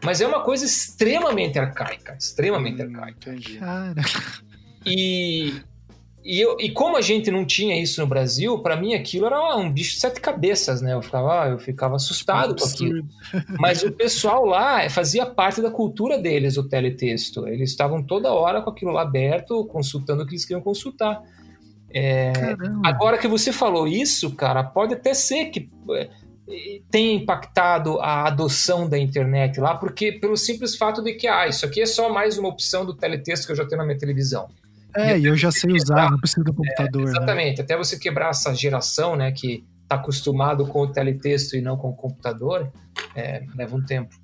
Mas é uma coisa extremamente arcaica, extremamente hum, arcaica. Entendi. Cara. E e, eu, e como a gente não tinha isso no Brasil, para mim aquilo era um bicho de sete cabeças, né? Eu ficava, eu ficava assustado com aquilo. Mas o pessoal lá fazia parte da cultura deles, o teletexto. Eles estavam toda hora com aquilo lá aberto, consultando o que eles queriam consultar. É, agora que você falou isso, cara, pode até ser que é, tenha impactado a adoção da internet lá, porque pelo simples fato de que, ah, isso aqui é só mais uma opção do teletexto que eu já tenho na minha televisão. É, e eu já sei usar, não preciso do computador. É, exatamente, né? até você quebrar essa geração, né, que está acostumado com o teletexto e não com o computador, é, leva um tempo.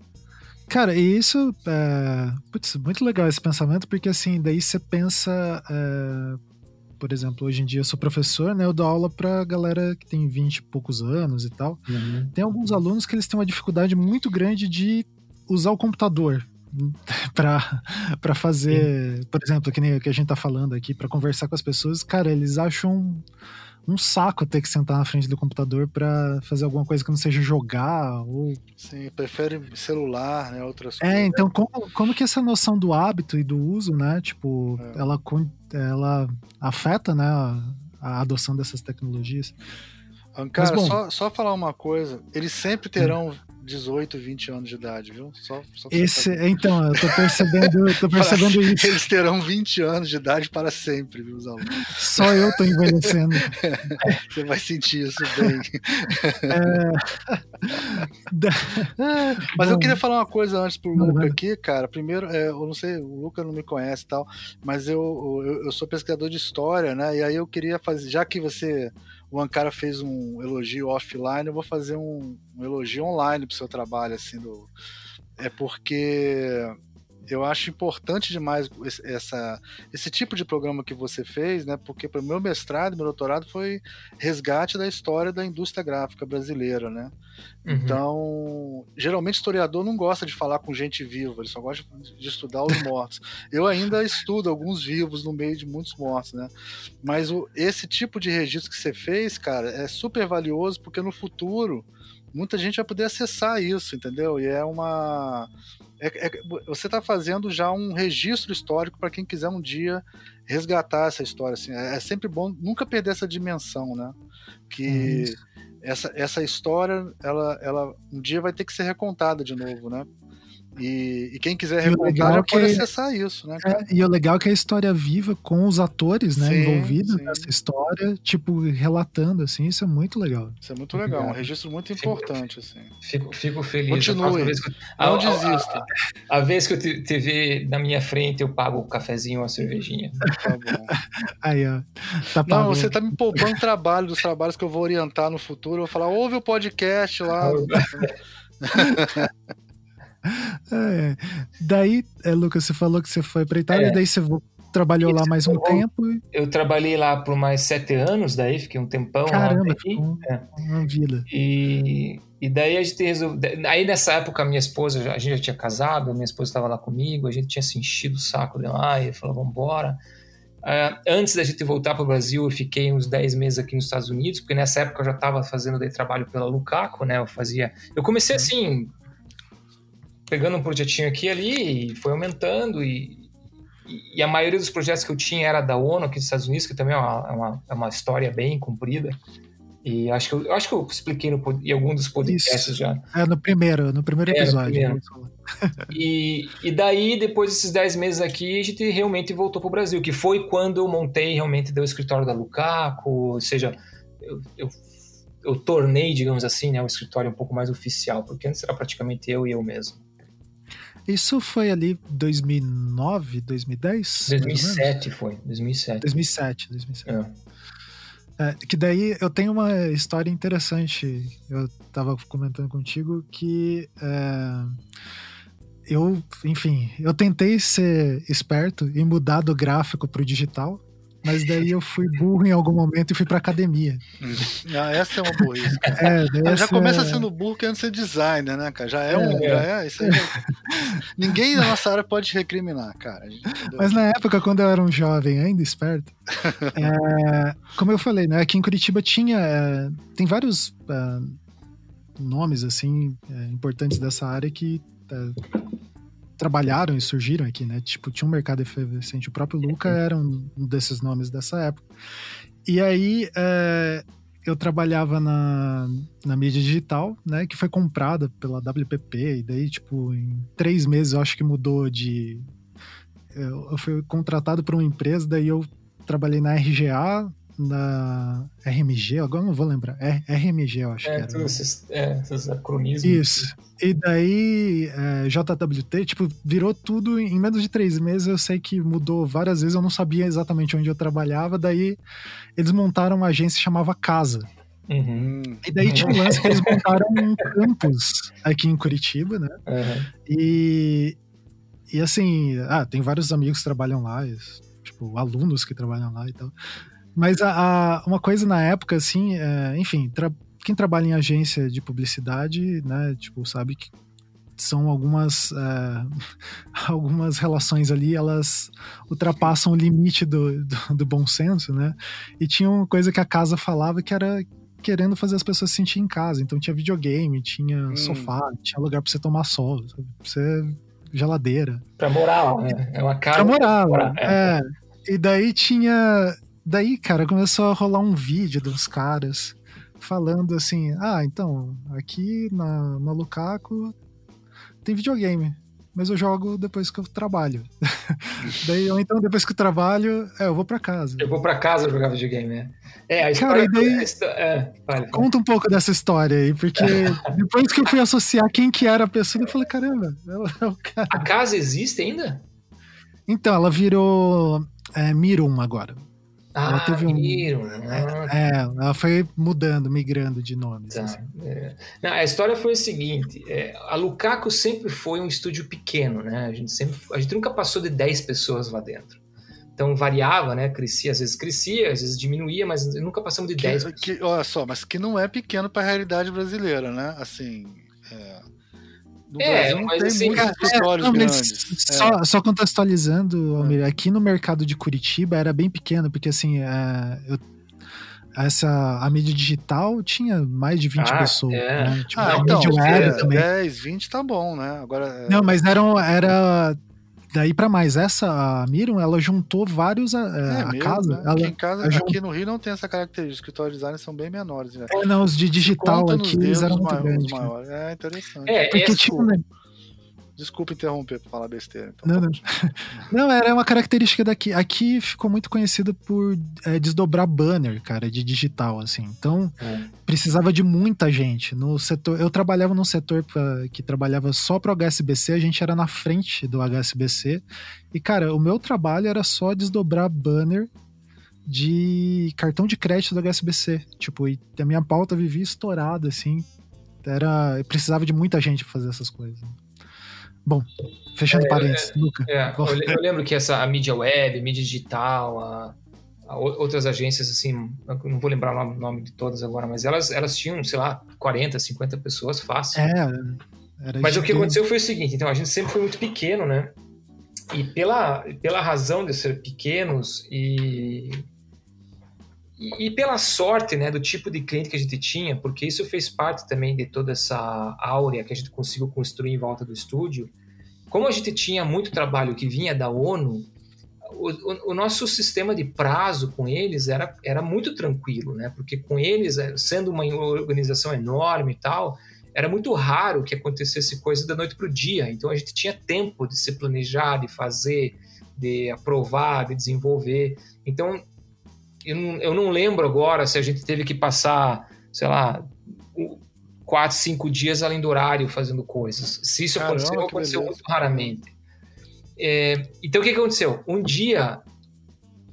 Cara, e isso é putz, muito legal esse pensamento, porque assim, daí você pensa, é, por exemplo, hoje em dia eu sou professor, né? Eu dou aula pra galera que tem 20 e poucos anos e tal. Uhum. Tem alguns alunos que eles têm uma dificuldade muito grande de usar o computador para fazer, Sim. por exemplo, que nem o que a gente tá falando aqui, para conversar com as pessoas, cara, eles acham um, saco ter que sentar na frente do computador para fazer alguma coisa que não seja jogar ou Sim, prefere celular, né, outras é, coisas. É, então como, como que essa noção do hábito e do uso, né, tipo, é. ela ela afeta, né, a, a adoção dessas tecnologias? Cara, Mas, bom, só, só falar uma coisa, eles sempre terão 18, 20 anos de idade, viu? Só, só Esse, então, eu tô percebendo, tô percebendo isso. Eles terão 20 anos de idade para sempre, viu, alunos? Só eu tô envelhecendo. Você vai sentir isso bem. É... Mas Bom, eu queria falar uma coisa antes pro Luca aqui, cara. Primeiro, é, eu não sei, o Luca não me conhece e tal, mas eu, eu, eu sou pesquisador de história, né? E aí eu queria fazer, já que você o Ankara fez um elogio offline, eu vou fazer um, um elogio online pro seu trabalho, assim, do, é porque eu acho importante demais essa, esse tipo de programa que você fez, né? Porque para o meu mestrado, meu doutorado foi resgate da história da indústria gráfica brasileira, né? Uhum. Então, geralmente historiador não gosta de falar com gente viva, ele só gosta de estudar os mortos. Eu ainda estudo alguns vivos no meio de muitos mortos, né? Mas o, esse tipo de registro que você fez, cara, é super valioso porque no futuro muita gente vai poder acessar isso, entendeu? E é uma. É, é, você está fazendo já um registro histórico para quem quiser um dia resgatar essa história. Assim. É, é, sempre bom nunca perder essa dimensão, né? Que essa, essa história, ela, ela um dia vai ter que ser recontada de novo, né? E, e quem quiser recontar já pode que, acessar isso, né? É, e o legal é que a história viva com os atores, né, sim, envolvidos sim. nessa história, tipo, relatando, assim, isso é muito legal. Isso é muito legal, um registro muito importante, fico, assim. Fico, fico feliz. Continue, não desista. A, a, a, vez que eu te, ver na minha frente, eu pago o um cafezinho ou a cervejinha. Tá bom. Aí, ó. Tá não, você tá me poupando trabalho dos trabalhos que eu vou orientar no futuro, eu vou falar, ouve o podcast lá. É. Daí, é, Lucas, você falou que você foi para Itália, é. daí você trabalhou lá mais um eu, tempo. Eu trabalhei lá por mais sete anos, daí fiquei um tempão Caramba, lá. Caramba, é. uma vida. E, e daí a gente resolveu. Aí nessa época, minha esposa, a gente já tinha casado, minha esposa estava lá comigo, a gente tinha se enchido o saco de lá e falou: vamos embora. Uh, antes da gente voltar para o Brasil, eu fiquei uns 10 meses aqui nos Estados Unidos, porque nessa época eu já estava fazendo daí trabalho pela Lucaco, né? Eu fazia. Eu comecei assim, pegando um projetinho aqui e ali, e foi aumentando, e, e, a maioria dos projetos que eu tinha era da ONU aqui dos Estados Unidos, que também é uma, é uma, é uma história bem comprida. E acho que eu, acho que eu expliquei no, em algum dos podcasts Isso. já. É, no primeiro, no primeiro episódio. É, no primeiro. e, e daí, depois desses 10 meses aqui, a gente realmente voltou para o Brasil, que foi quando eu montei realmente o escritório da Lukaku, ou seja, eu, eu, eu tornei, digamos assim, né, o escritório um pouco mais oficial, porque antes era praticamente eu e eu mesmo. Isso foi ali 2009, 2010? 2007 foi, 2007. 2007, 2007. É. É, que daí eu tenho uma história interessante. Eu tava comentando contigo que é, eu, enfim, eu tentei ser esperto e mudar do gráfico pro digital. Mas daí eu fui burro em algum momento e fui pra academia. Ah, essa é uma burrice, cara. É, já começa é... sendo burro querendo ser designer, né, cara? Já é, é um. Já é, isso aí Ninguém na nossa área pode recriminar, cara. Mas na época, quando eu era um jovem, ainda esperto, é, como eu falei, né? Aqui em Curitiba tinha. É, tem vários é, nomes, assim, importantes dessa área que trabalharam e surgiram aqui, né? Tipo, tinha um mercado efervescente. O próprio Luca era um desses nomes dessa época. E aí, é, eu trabalhava na, na mídia digital, né? Que foi comprada pela WPP. E daí, tipo, em três meses eu acho que mudou de. Eu, eu fui contratado por uma empresa, daí eu trabalhei na RGA, na RMG, agora não vou lembrar. É, RMG, eu acho é, que era. Todos esses, é, esses acronismos. Isso. E daí, é, JWT, tipo, virou tudo em menos de três meses. Eu sei que mudou várias vezes, eu não sabia exatamente onde eu trabalhava. Daí, eles montaram uma agência que chamava Casa. Uhum. E daí tinha um lance que eles montaram um campus aqui em Curitiba, né? Uhum. E, e assim, ah, tem vários amigos que trabalham lá, tipo, alunos que trabalham lá e tal. Mas a, a, uma coisa na época, assim, é, enfim, tra quem trabalha em agência de publicidade, né, tipo, sabe que são algumas é, algumas relações ali, elas ultrapassam o limite do, do, do, bom senso, né? E tinha uma coisa que a casa falava que era querendo fazer as pessoas se sentir em casa. Então tinha videogame, tinha hum. sofá, tinha lugar para você tomar sol, pra você geladeira. Pra morar lá, né? É uma casa. Pra morar, pra morar é. é. E daí tinha Daí, cara, começou a rolar um vídeo dos caras falando assim: ah, então, aqui na, na Lukaku tem videogame, mas eu jogo depois que eu trabalho. daí, ou então, depois que eu trabalho, é, eu vou para casa. Eu vou para casa jogar videogame, né? É, a história. Cara, daí, é, vale, conta um pouco dessa história aí, porque depois que eu fui associar quem que era a pessoa, eu falei: caramba, é o cara. A casa existe ainda? Então, ela virou é, Mirum agora. Ah, ela teve um. Viram, né? é, ela foi mudando, migrando de nomes. Tá, assim. é. Não, a história foi o seguinte: é, a Lukaku sempre foi um estúdio pequeno, né? A gente, sempre, a gente nunca passou de 10 pessoas lá dentro. Então variava, né? Crescia, às vezes crescia, às vezes diminuía, mas nunca passamos de 10 que, que, Olha só, mas que não é pequeno para a realidade brasileira, né? Assim. É... No é, Brasil não mas tem assim, muitos é, escritórios é, grandes. Só, é. só contextualizando, Almir, aqui no mercado de Curitiba era bem pequeno, porque assim, é, eu, essa, a mídia digital tinha mais de 20 ah, pessoas. É. Né? Tipo, ah, então, mídia web também. 10, 20 tá bom, né? Agora, Não, mas eram, era daí para mais. Essa, a Miram, ela juntou vários. É, é a mesmo, casa. Né? Ela, aqui, em casa aqui no Rio não tem essa característica. Os escritórios de design são bem menores. Né? É, não, os de digital aqui eles eram muito grandes. Maiores. É interessante. É, Porque, tipo, né? Desculpa interromper para falar besteira. Então, não, não. não, era uma característica daqui. Aqui ficou muito conhecido por é, desdobrar banner, cara, de digital, assim. Então, é. precisava de muita gente. No setor, eu trabalhava num setor pra, que trabalhava só para o HSBC, a gente era na frente do HSBC. E, cara, o meu trabalho era só desdobrar banner de cartão de crédito do HSBC. Tipo, e a minha pauta vivia estourada, assim. Era, precisava de muita gente pra fazer essas coisas. Bom, fechando é, parênteses, é, Luca. É, eu, eu, lembro que essa a mídia web, mídia digital, a, a outras agências, assim, não vou lembrar o nome de todas agora, mas elas, elas tinham, sei lá, 40, 50 pessoas fácil. É, mas o que aconteceu foi o seguinte, então a gente sempre foi muito pequeno, né? E pela, pela razão de ser pequenos e e, pela sorte, né, do tipo de cliente que a gente tinha, porque isso fez parte também de toda essa áurea que a gente conseguiu construir em volta do estúdio. Como a gente tinha muito trabalho que vinha da ONU, o, o, o, nosso sistema de prazo com eles era, era muito tranquilo, né? Porque com eles, eh, sendo uma organização enorme e tal, era muito raro que acontecesse coisa da noite para o dia. Então a gente tinha tempo de se planejar, de fazer, de aprovar, de desenvolver. Então eu não, eu não lembro agora se a gente teve que passar, sei lá, quatro, cinco dias além do horário fazendo coisas. Se isso Caramba, aconteceu, aconteceu muito raramente. É, então o que, aconteceu? Um dia,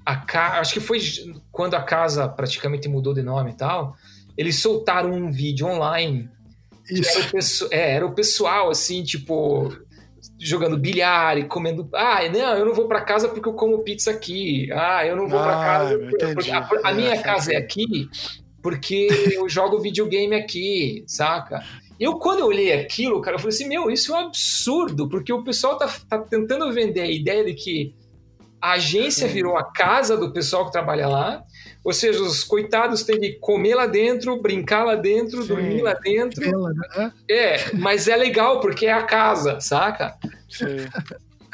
a ca... acho que foi quando a casa praticamente mudou de nome e tal, eles soltaram um vídeo online. Era o, é, era o pessoal, assim, tipo, jogando bilhar e comendo. Ah, não, eu não vou para casa porque eu como pizza aqui. Ah, eu não vou ah, para casa. Porque a, a, minha é, casa é aqui porque eu jogo videogame aqui, saca? Eu, quando eu olhei aquilo, cara, eu falei assim: meu, isso é um absurdo, porque o pessoal tá, tá tentando vender a ideia de que a agência virou a casa do pessoal que trabalha lá. Ou seja, os coitados têm que comer lá dentro, brincar lá dentro, Sim. dormir lá dentro. Né? É, mas é legal porque é a casa, saca? Sim.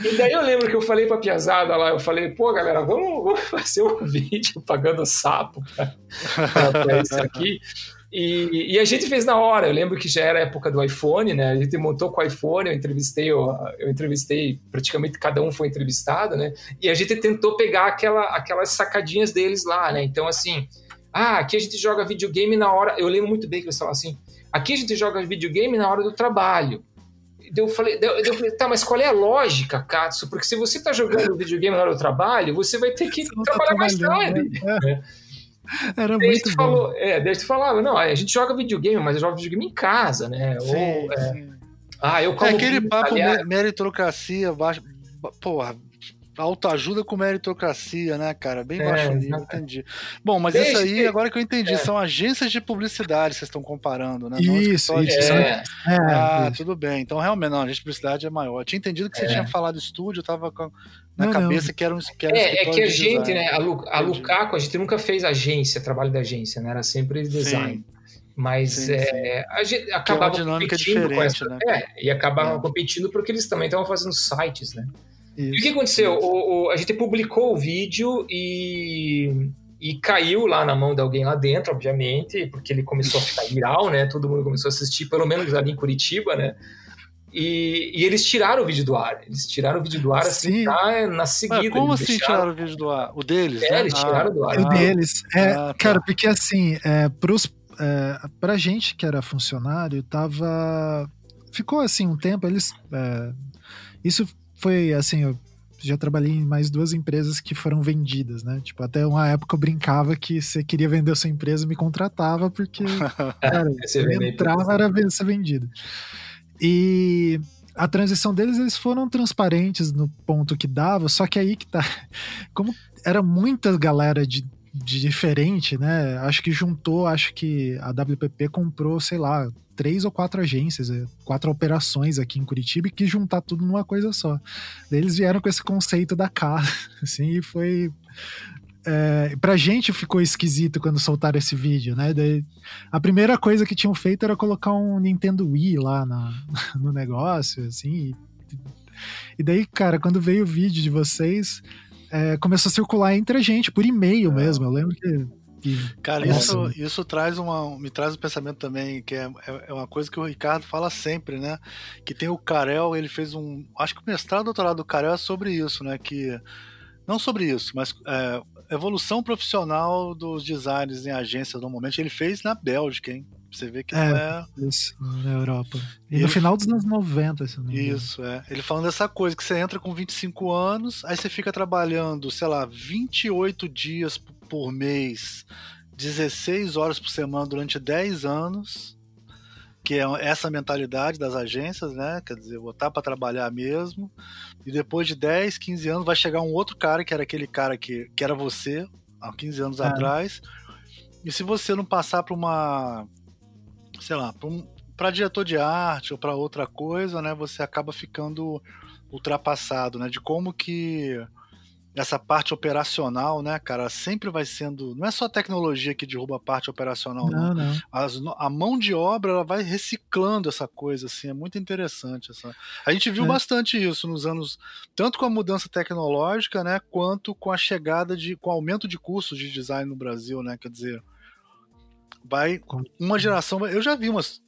E daí eu lembro que eu falei pra Piazada lá, eu falei, pô, galera, vamos, vamos fazer um vídeo pagando sapo pra, pra isso aqui. E, e, a gente fez na hora. Eu lembro que já era a época do iPhone, né? A gente montou com o iPhone, eu entrevistei, eu, eu, entrevistei, praticamente cada um foi entrevistado, né? E a gente tentou pegar aquela, aquelas sacadinhas deles lá, né? Então, assim, ah, aqui a gente joga videogame na hora. Eu lembro muito bem que eles falavam assim: aqui a gente joga videogame na hora do trabalho. Eu falei, eu falei, tá, mas qual é a lógica, Katsu? Porque se você tá jogando videogame na hora do trabalho, você vai ter que tá trabalhar mais tarde. Né? É. Era daí muito bom. Falou, é, daí tu falava, não, a gente joga videogame, mas eu jogo videogame em casa, né? Sim, Ou, é, sim. Ah, eu como é aquele papo meritocracia, baixo, porra, autoajuda com meritocracia, né, cara? Bem é, baixo nível, entendi. Bom, mas Desde isso aí, que... agora que eu entendi, é. são agências de publicidade que vocês estão comparando, né? Isso, isso. É. é. Ah, tudo bem. Então, realmente, não, a agência de publicidade é maior. Eu tinha entendido que você é. tinha falado estúdio, eu tava com, na não, cabeça não. que era um que era É, é que a gente, design. né, a, Lu, a Lucaco, a gente nunca fez agência, trabalho da agência, né? Era sempre design. Sim. Mas sim, sim. É, a gente acabava competindo com essa, né? É, e acabava competindo porque eles também estavam fazendo sites, né? Isso, e o que aconteceu? O, o, a gente publicou o vídeo e, e caiu lá na mão de alguém lá dentro, obviamente, porque ele começou a ficar viral, né? Todo mundo começou a assistir, pelo menos ali em Curitiba, né? E, e, eles tiraram o vídeo do ar. Eles tiraram o vídeo do ar assim, tá na seguida. Mas como assim deixaram... tiraram o vídeo do ar? O deles? É, né? eles tiraram ah, do ar. O deles. É, ah, tá. Cara, porque assim, é, pros, é, pra gente que era funcionário, tava. Ficou assim um tempo, eles. É, isso foi assim, eu já trabalhei em mais duas empresas que foram vendidas, né? Tipo, até uma época eu brincava que você queria vender a sua empresa, me contratava, porque, cara, eu entrava era ser vendido. E a transição deles, eles foram transparentes no ponto que dava, só que aí que tá. Como era muita galera de, de diferente, né? Acho que juntou, acho que a WPP comprou, sei lá, três ou quatro agências, é, quatro operações aqui em Curitiba e quis juntar tudo numa coisa só. Eles vieram com esse conceito da casa, assim, e foi. É, pra gente ficou esquisito quando soltaram esse vídeo, né? Daí, a primeira coisa que tinham feito era colocar um Nintendo Wii lá na, no negócio, assim. E, e daí, cara, quando veio o vídeo de vocês, é, começou a circular entre a gente, por e-mail é. mesmo. Eu lembro que Cara, isso, isso traz uma, me traz um pensamento também, que é, é, é uma coisa que o Ricardo fala sempre, né? Que tem o Carel, ele fez um. Acho que o mestrado doutorado do Carel é sobre isso, né? Que. Não sobre isso, mas é, evolução profissional dos designers em agências normalmente. Ele fez na Bélgica, hein? Você vê que é, não é. Isso, na Europa. E, no final dos anos 90, isso. Isso, é. Ele falando dessa coisa, que você entra com 25 anos, aí você fica trabalhando, sei lá, 28 dias por mês, 16 horas por semana durante 10 anos, que é essa mentalidade das agências, né? Quer dizer, botar para trabalhar mesmo. E depois de 10, 15 anos vai chegar um outro cara, que era aquele cara que, que era você, há 15 anos é. atrás. E se você não passar para uma, sei lá, para um, diretor de arte ou para outra coisa, né? Você acaba ficando ultrapassado, né? De como que essa parte operacional, né, cara, sempre vai sendo. Não é só a tecnologia que derruba a parte operacional, não. não. As, a mão de obra ela vai reciclando essa coisa, assim, é muito interessante. Essa... A gente viu é. bastante isso nos anos, tanto com a mudança tecnológica, né, quanto com a chegada de. com o aumento de custos de design no Brasil, né? Quer dizer, vai. Uma geração. Eu já vi umas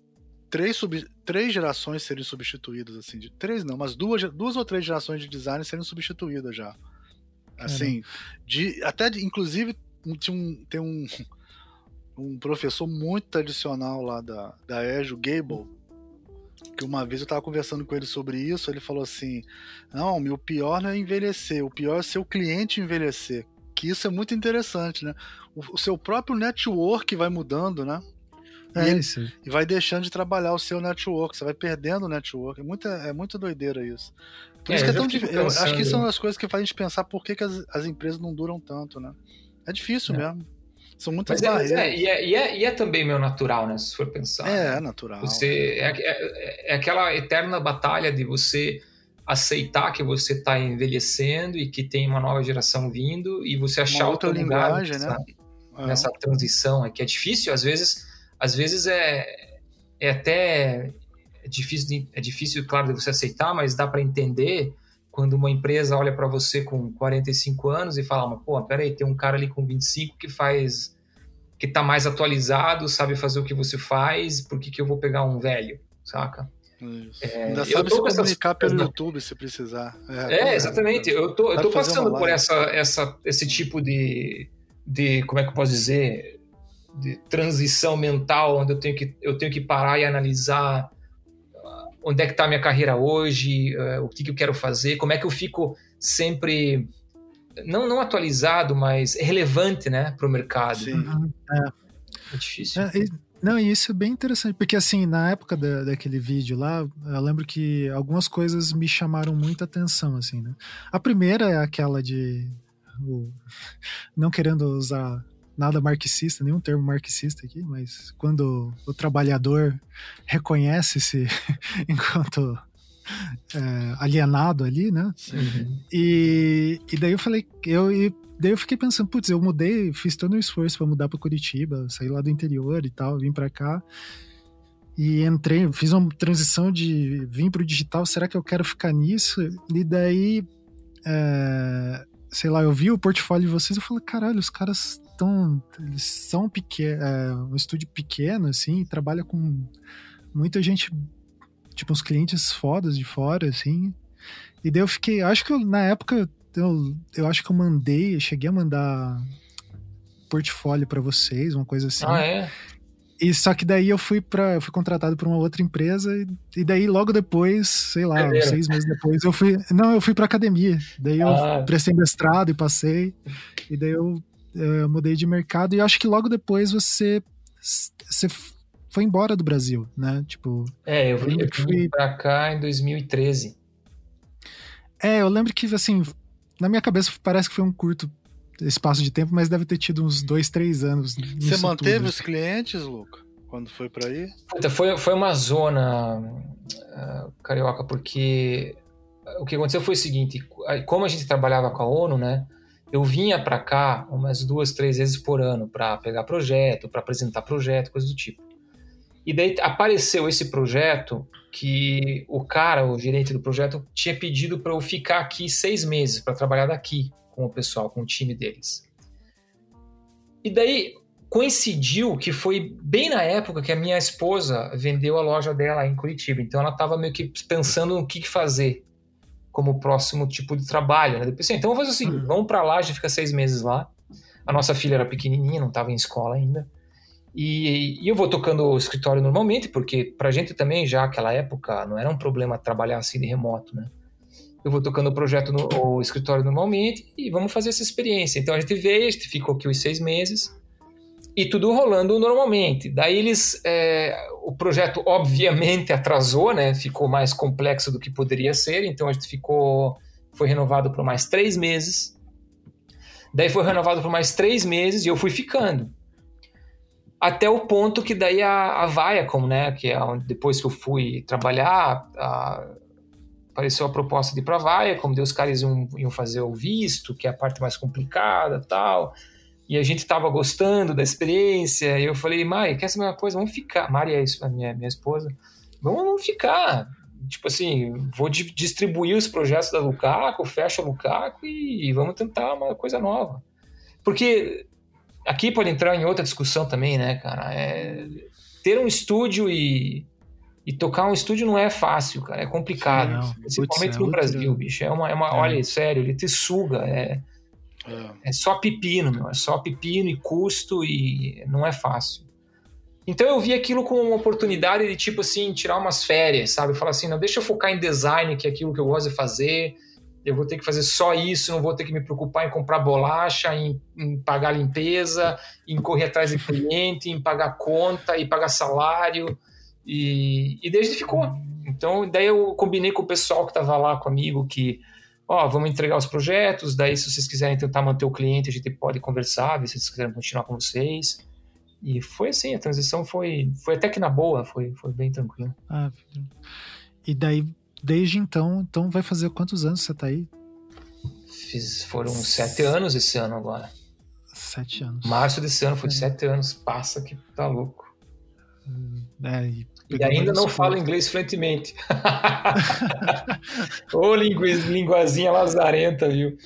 três, sub, três gerações serem substituídas, assim, de três não, mas duas, duas ou três gerações de design serem substituídas já. Assim, de, até de, inclusive tinha um, tem um, um professor muito tradicional lá da, da EJO, Gable, que uma vez eu estava conversando com ele sobre isso, ele falou assim: Não, meu pior não é envelhecer, o pior é ser o cliente envelhecer. Que isso é muito interessante, né? O, o seu próprio network vai mudando, né? É e, isso. E vai deixando de trabalhar o seu network, você vai perdendo o network. É muito, é muito doideira isso. Por é, isso que é tão difícil. Eu acho que são as coisas que fazem a gente pensar por que, que as, as empresas não duram tanto, né? É difícil é. mesmo. São muitas mas barreiras. É, e, é, e, é, e é também meio natural, né? Se for pensar. É, é natural. Você, é, é, é aquela eterna batalha de você aceitar que você está envelhecendo e que tem uma nova geração vindo e você achar outra linguagem, nessa, né? nessa transição. É que é difícil, às vezes, às vezes é, é até é difícil, de, é difícil, claro, de você aceitar, mas dá para entender quando uma empresa olha para você com 45 anos e fala, mas, pô, peraí, tem um cara ali com 25 que faz, que tá mais atualizado, sabe fazer o que você faz, por que, que eu vou pegar um velho, saca? É, Ainda sabe se comunicar essas... pelo YouTube se precisar. É, é exatamente. Eu tô, eu tô passando por essa, essa, esse tipo de, de, como é que eu posso dizer, de transição mental, onde eu tenho que, eu tenho que parar e analisar onde é que está a minha carreira hoje, uh, o que, que, eu quero fazer, como é que eu fico sempre não não atualizado, mas relevante, né, para o mercado. Sim. Uhum. É. é difícil. É, e, não, e isso é bem interessante, porque assim, na época da, daquele vídeo lá, eu lembro que algumas coisas me chamaram muita atenção, assim, né? A primeira é aquela de o, não querendo usar nada marxista, nenhum termo marxista aqui, mas quando o trabalhador reconhece-se enquanto é, alienado ali, né? Uhum. E, e daí eu falei, eu, e daí eu fiquei pensando, putz, eu mudei, fiz todo um esforço para mudar para Curitiba, sair lá do interior e tal, vim para cá. E entrei, fiz uma transição de vim para o digital, será que eu quero ficar nisso? E daí, é, sei lá, eu vi o portfólio de vocês, eu falei, caralho, os caras tão. Eles são pequeno, é, um estúdio pequeno, assim, trabalha com muita gente, tipo, uns clientes fodas de fora, assim. E daí eu fiquei. Acho que eu, na época eu, eu acho que eu mandei, eu cheguei a mandar portfólio para vocês, uma coisa assim. Ah, é? E só que daí eu fui para, fui contratado por uma outra empresa e, e daí logo depois, sei lá, é seis meses depois, eu fui, não, eu fui para academia. Daí eu ah. prestei mestrado e passei. E daí eu eu mudei de mercado e acho que logo depois você, você foi embora do Brasil, né? Tipo. É, eu eu fui pra cá em 2013. É, eu lembro que, assim, na minha cabeça parece que foi um curto espaço de tempo, mas deve ter tido uns dois, três anos. Você manteve tudo. os clientes, Luca, quando foi para aí? Foi, foi uma zona uh, carioca, porque o que aconteceu foi o seguinte: como a gente trabalhava com a ONU, né? Eu vinha para cá umas duas, três vezes por ano para pegar projeto, para apresentar projeto, coisa do tipo. E daí apareceu esse projeto que o cara, o gerente do projeto, tinha pedido para eu ficar aqui seis meses para trabalhar daqui com o pessoal, com o time deles. E daí coincidiu que foi bem na época que a minha esposa vendeu a loja dela em Curitiba. Então ela estava meio que pensando no que fazer como próximo tipo de trabalho. Né? Depois, assim, então vamos fazer o seguinte: uhum. vamos para lá, a gente fica seis meses lá. A nossa filha era pequenininha, não estava em escola ainda. E, e, eu vou tocando o escritório normalmente, porque para a gente também, já naquela época, não era um problema trabalhar assim de remoto, né? Eu vou tocando o projeto no o escritório normalmente e vamos fazer essa experiência. Então a gente veio, a gente ficou aqui os seis meses e tudo rolando normalmente. Daí eles, é, o projeto obviamente atrasou, né? Ficou mais complexo do que poderia ser. Então a gente ficou, foi renovado por mais três meses. Daí foi renovado por mais três meses e eu fui ficando. Até o ponto que daí a, a Viacom, né? Que é onde, depois que eu fui trabalhar, a, apareceu a proposta de ir para Vaia, como Deus caras iam, iam fazer o visto, que é a parte mais complicada tal. E a gente estava gostando da experiência. E eu falei, Mari, quer saber uma coisa? Vamos ficar. Mari é isso, a minha, minha esposa. Vamos, vamos ficar. Tipo assim, vou distribuir os projetos da Lucaco, fecho a Lucaco e vamos tentar uma coisa nova. Porque aqui pode entrar em outra discussão também, né, cara? É, ter um estúdio e, e tocar um estúdio não é fácil, cara. É complicado. Sim, não. Principalmente Putz, no é Brasil, bicho. É uma, é uma é. olha, sério, ele te suga. É, é, é. só pepino, meu. É só pepino e custo e não é fácil. Então eu vi aquilo como uma oportunidade de, tipo assim, tirar umas férias, sabe? Falar assim, não, deixa eu focar em design, que é aquilo que eu gosto de fazer eu vou ter que fazer só isso, não vou ter que me preocupar em comprar bolacha, em, em pagar limpeza, em correr atrás de cliente, em pagar conta e pagar salário. E, e desde ficou. Então, daí eu combinei com o pessoal que estava lá comigo que, ó, vamos entregar os projetos, daí se vocês quiserem tentar manter o cliente, a gente pode conversar, ver se vocês quiserem continuar com vocês. E foi assim, a transição foi, foi até que na boa, foi, foi bem tranquilo. Ah, e daí desde então, então vai fazer quantos anos você tá aí? Fiz, foram sete anos esse ano agora. Sete anos. Março desse ano foi é. sete anos. Passa que tá louco. É, e, e ainda não falo inglês fluentemente. Ô linguazinha lazarenta, viu?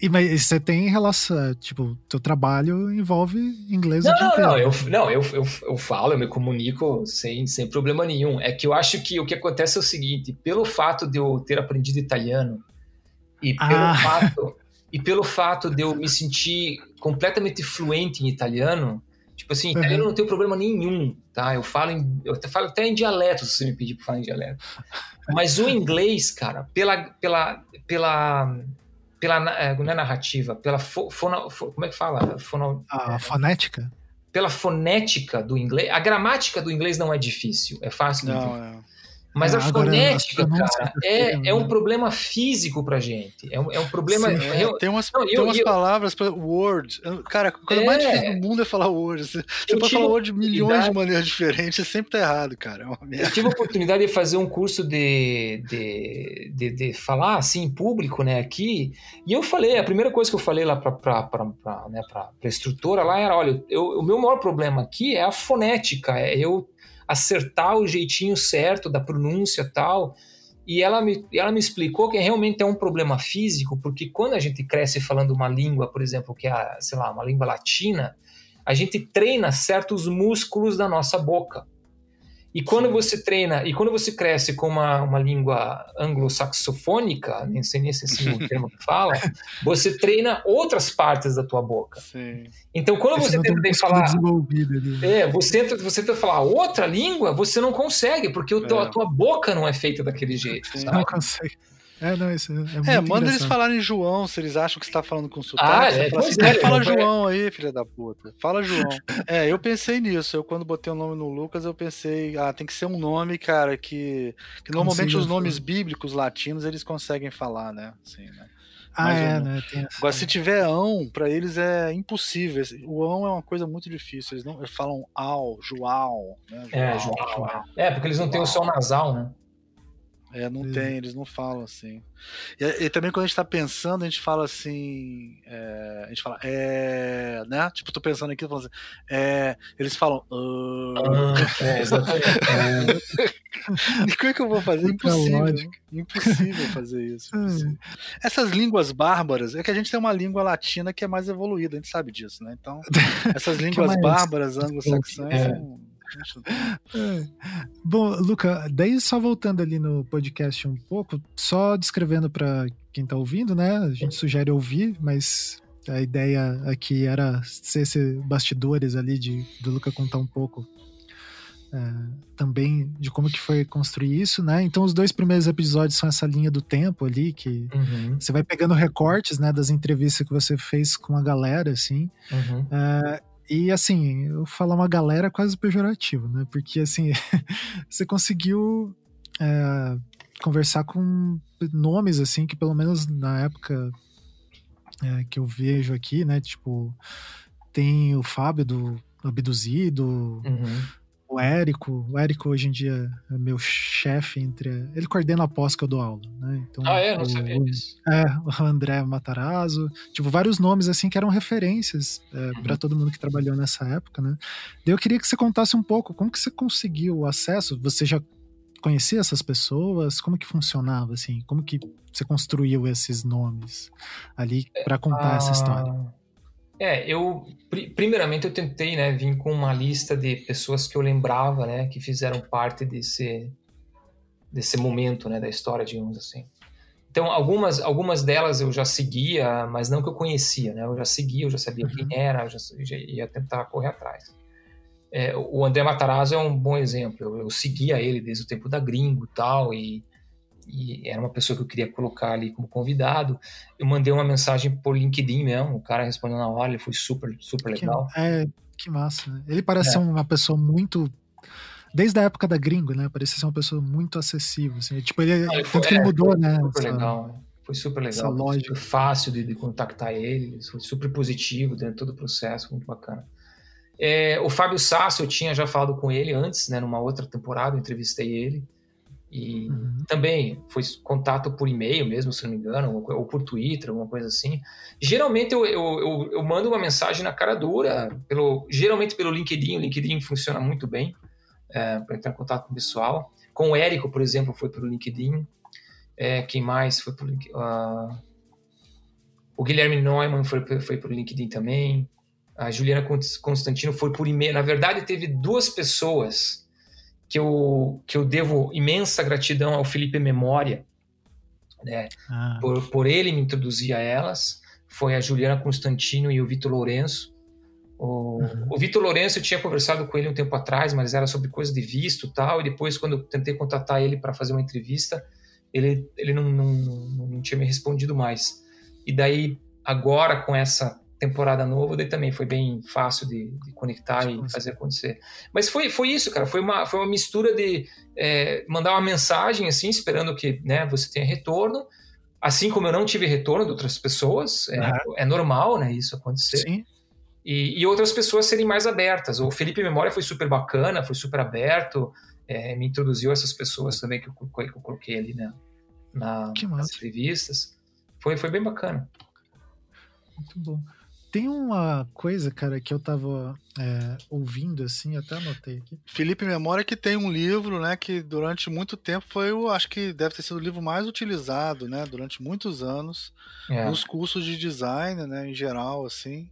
E mas você tem relação, tipo, teu trabalho envolve inglês não, o dia não. Não, eu, não eu, eu, eu falo, eu me comunico sem, sem problema nenhum. É que eu acho que o que acontece é o seguinte, pelo fato de eu ter aprendido italiano e pelo ah. fato e pelo fato de eu me sentir completamente fluente em italiano, tipo assim, italiano uhum. não tem problema nenhum, tá? Eu falo em, eu falo até em dialeto, se você me pedir para falar em dialeto. Mas o inglês, cara, pela pela pela pela é, não é narrativa, pela fo, fono, fo, como é que fala? Fono, a fonética? Pela fonética do inglês. A gramática do inglês não é difícil, é fácil de não. É. Mas é, a fonética, cara, é, é um problema físico pra gente. É um, é um problema. Sim, é, tem umas, não, tem eu, umas eu, palavras para word. Cara, a coisa mais é. difícil do mundo é falar word. Você, você pode falar word de milhões de maneiras diferentes, sempre tá errado, cara. É eu tive a oportunidade de fazer um curso de, de, de, de, falar assim em público, né, aqui. E eu falei, a primeira coisa que eu falei lá pra, pra, pra, pra, né, pra, pra instrutora lá era: olha, eu, o meu maior problema aqui é a fonética. É eu acertar o jeitinho certo da pronúncia tal. E ela me, ela me explicou que realmente é um problema físico, porque quando a gente cresce falando uma língua, por exemplo, que é, sei lá, uma língua latina, a gente treina certos músculos da nossa boca. E quando Sim. você treina, e quando você cresce com uma, uma língua anglo-saxofônica, nem sei nem se é o termo que fala, você treina outras partes da tua boca. Sim. Então, quando Esse você tenta falar. É, você tenta, você tenta falar outra língua, você não consegue, porque o, é. a tua boca não é feita daquele jeito. Não consegue. É, não, isso é, é, é manda engraçado. eles falarem João, se eles acham que você tá falando com sotaque. Ah, é, fala, assim, é, fala João aí, filha da puta. Fala João. é, eu pensei nisso. Eu, quando botei o nome no Lucas, eu pensei, ah, tem que ser um nome, cara, que, que normalmente os nomes bíblicos latinos eles conseguem falar, né? Assim, né? Ah, é, né? Agora, se tiver ão, para eles é impossível. O ão é uma coisa muito difícil. Eles não eles falam ao, João. Né? É, João. É, porque eles não têm o som nasal, né? É, não tem, eles não falam assim. E, e, também quando a gente tá pensando, a gente fala assim. É, a gente fala, é. Né? Tipo, tô pensando aqui, falando assim, é, eles falam. Uh... Ah, é, exatamente. e como é que eu vou fazer? Impossível. Impossível fazer isso. Impossível. Essas línguas bárbaras, é que a gente tem uma língua latina que é mais evoluída, a gente sabe disso, né? Então, essas línguas bárbaras anglo-saxãs é. são é. Bom, Luca, daí só voltando ali no podcast um pouco, só descrevendo para quem tá ouvindo, né? A gente sugere ouvir, mas a ideia aqui era ser esse bastidores ali de do Luca contar um pouco é, também de como que foi construir isso, né? Então os dois primeiros episódios são essa linha do tempo ali que uhum. você vai pegando recortes, né, das entrevistas que você fez com a galera, assim. Uhum. É, e assim, eu falar uma galera quase pejorativo, né? Porque assim, você conseguiu é, conversar com nomes assim que pelo menos na época é, que eu vejo aqui, né? Tipo, tem o Fábio do Abduzido, uhum. O Érico. O Érico hoje em dia é meu chefe entre. Ele coordena a pós que eu dou aula, né? Então, ah, é? Não o, sabia disso. É, o André Matarazzo. Tipo, vários nomes assim que eram referências é, uhum. para todo mundo que trabalhou nessa época, né? Daí eu queria que você contasse um pouco como que você conseguiu o acesso. Você já conhecia essas pessoas? Como que funcionava, assim? Como que você construiu esses nomes ali para contar ah, essa história? É, eu primeiramente eu tentei, né, vir com uma lista de pessoas que eu lembrava, né, que fizeram parte desse desse momento, né, da história, digamos assim. Então, algumas algumas delas eu já seguia, mas não que eu conhecia, né? Eu já seguia, eu já sabia uhum. quem era, eu já, já ia tentar correr atrás. É, o André Matarazzo é um bom exemplo. Eu, eu seguia ele desde o tempo da Gringo tal, e e era uma pessoa que eu queria colocar ali como convidado. Eu mandei uma mensagem por LinkedIn mesmo, o cara respondeu na hora, ele foi super, super legal. Que, é, que massa. Né? Ele parece é. uma pessoa muito. Desde a época da Gringo, né? Parecia ser uma pessoa muito acessível. Assim. Tipo, ele, ele foi, tanto que ele é, mudou, né? Super essa, legal. Foi super legal. Foi fácil de, de, contactar ele, foi super positivo dentro de todo o processo, muito bacana. É, o Fábio Sasso, eu tinha já falado com ele antes, né? Numa outra temporada, eu entrevistei ele. E uhum. também foi contato por e-mail mesmo, se não me engano, ou, por Twitter, alguma coisa assim. Geralmente eu, eu, eu, eu, mando uma mensagem na cara dura, pelo, geralmente pelo LinkedIn. O LinkedIn funciona muito bem é, para entrar em contato com o pessoal. Com o Érico, por exemplo, foi pelo LinkedIn. É, quem mais foi pelo uh, O Guilherme Neumann foi, foi pelo LinkedIn também. A Juliana Constantino foi por e-mail. Na verdade, teve duas pessoas que eu, que eu devo imensa gratidão ao Felipe Memória, né? Ah. Por, por ele me introduzir a elas. Foi a Juliana Constantino e o Vitor Lourenço. O, uhum. o Vitor Lourenço eu tinha conversado com ele um tempo atrás, mas era sobre coisa de visto tal. E depois, quando eu tentei contatar ele para fazer uma entrevista, ele, ele não, não, não, não tinha me respondido mais. E daí, agora com essa temporada nova, daí também foi bem fácil de, de conectar e fazer acontecer. Mas foi, foi isso, cara. Foi uma, foi uma mistura de é, mandar uma mensagem, assim, esperando que né, você tenha retorno. Assim como eu não tive retorno de outras pessoas, é, uhum. é normal, né, isso acontecer. Sim. E, e, outras pessoas serem mais abertas. O Felipe Memória foi super bacana, foi super aberto, é, me introduziu essas pessoas também que eu, que eu coloquei ali né, na, nas entrevistas. Foi, foi bem bacana. Muito bom. Tem uma coisa, cara, que eu tava é, ouvindo, assim, até anotei aqui. Felipe Memória que tem um livro, né, que durante muito tempo foi, eu acho que deve ter sido o livro mais utilizado, né, durante muitos anos, é. nos cursos de design, né, em geral, assim.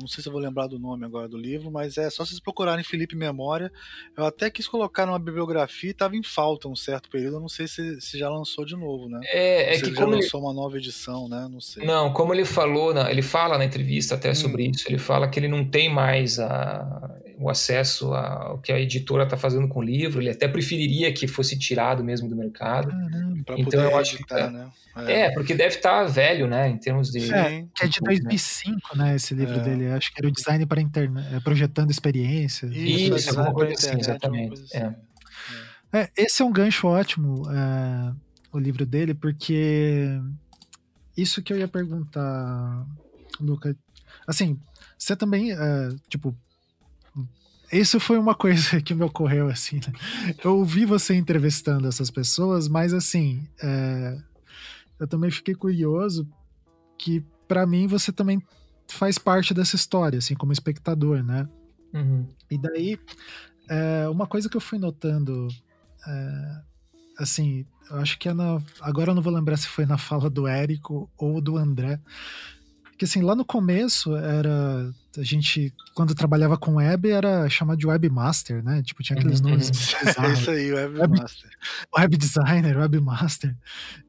Não sei se eu vou lembrar do nome agora do livro, mas é só vocês procurarem Felipe Memória. Eu até quis colocar numa bibliografia e estava em falta um certo período. Eu não sei se, se já lançou de novo, né? É, é que já como lançou ele... uma nova edição, né? Não sei. Não, como ele falou, ele fala na entrevista até hum. sobre isso. Ele fala que ele não tem mais a, o acesso ao que a editora está fazendo com o livro. Ele até preferiria que fosse tirado mesmo do mercado. Caramba, então eu acho que é, né? é. é, porque deve estar tá velho, né, em termos de. É, que é de 2005, né, esse livro é. dele. Acho que era o design para internet, é, projetando experiências. Isso, isso alguma coisa assim, exatamente. Assim. É. É, esse é um gancho ótimo, o livro dele, porque isso que eu ia perguntar, Luca. Assim, você também, tipo, isso foi uma coisa que me ocorreu, assim. Né? Eu ouvi você entrevistando essas pessoas, mas, assim, é, eu também fiquei curioso que, para mim, você também faz parte dessa história, assim, como espectador, né? Uhum. E daí, é, uma coisa que eu fui notando, é, assim, eu acho que é na. Agora eu não vou lembrar se foi na fala do Érico ou do André, que assim, lá no começo era. A gente, quando trabalhava com web, era chamado de webmaster, né? Tipo, tinha aqueles uhum. nomes. é isso aí, webmaster. Web, web designer, webmaster.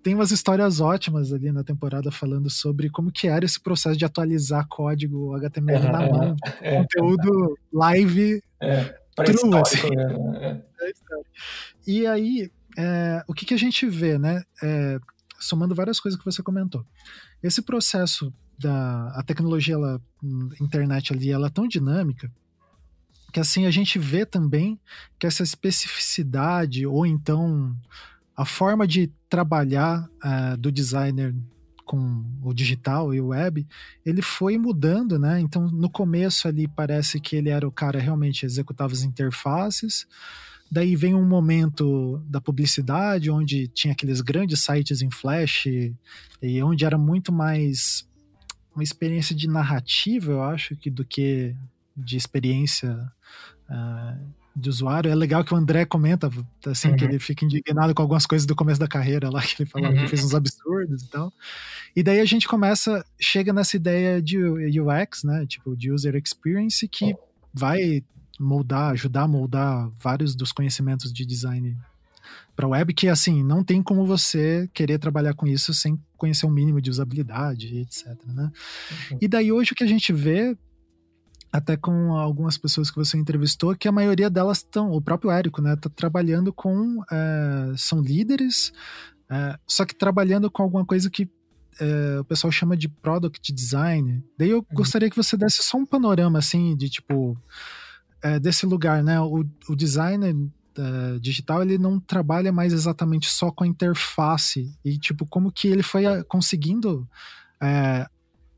Tem umas histórias ótimas ali na temporada falando sobre como que era esse processo de atualizar código HTML na mão. É, conteúdo live. É, true, assim. Né? É. E aí, é, o que, que a gente vê, né? É, somando várias coisas que você comentou. Esse processo da a tecnologia, ela, internet ali, ela é tão dinâmica que assim a gente vê também que essa especificidade ou então a forma de trabalhar uh, do designer com o digital e o web, ele foi mudando, né? Então, no começo ali parece que ele era o cara realmente executava as interfaces. Daí vem um momento da publicidade, onde tinha aqueles grandes sites em Flash, e onde era muito mais uma experiência de narrativa, eu acho, que do que de experiência uh, de usuário. É legal que o André comenta, assim, uhum. que ele fica indignado com algumas coisas do começo da carreira lá, que ele falava uhum. que fez uns absurdos e tal. E daí a gente começa, chega nessa ideia de UX, né, tipo, de User Experience, que vai moldar, ajudar a moldar vários dos conhecimentos de design para web que assim não tem como você querer trabalhar com isso sem conhecer um mínimo de usabilidade etc né uhum. e daí hoje o que a gente vê até com algumas pessoas que você entrevistou que a maioria delas estão o próprio Érico né tá trabalhando com é, são líderes é, só que trabalhando com alguma coisa que é, o pessoal chama de product design daí eu uhum. gostaria que você desse só um panorama assim de tipo desse lugar né o, o designer uh, digital ele não trabalha mais exatamente só com a interface e tipo como que ele foi uh, conseguindo uh,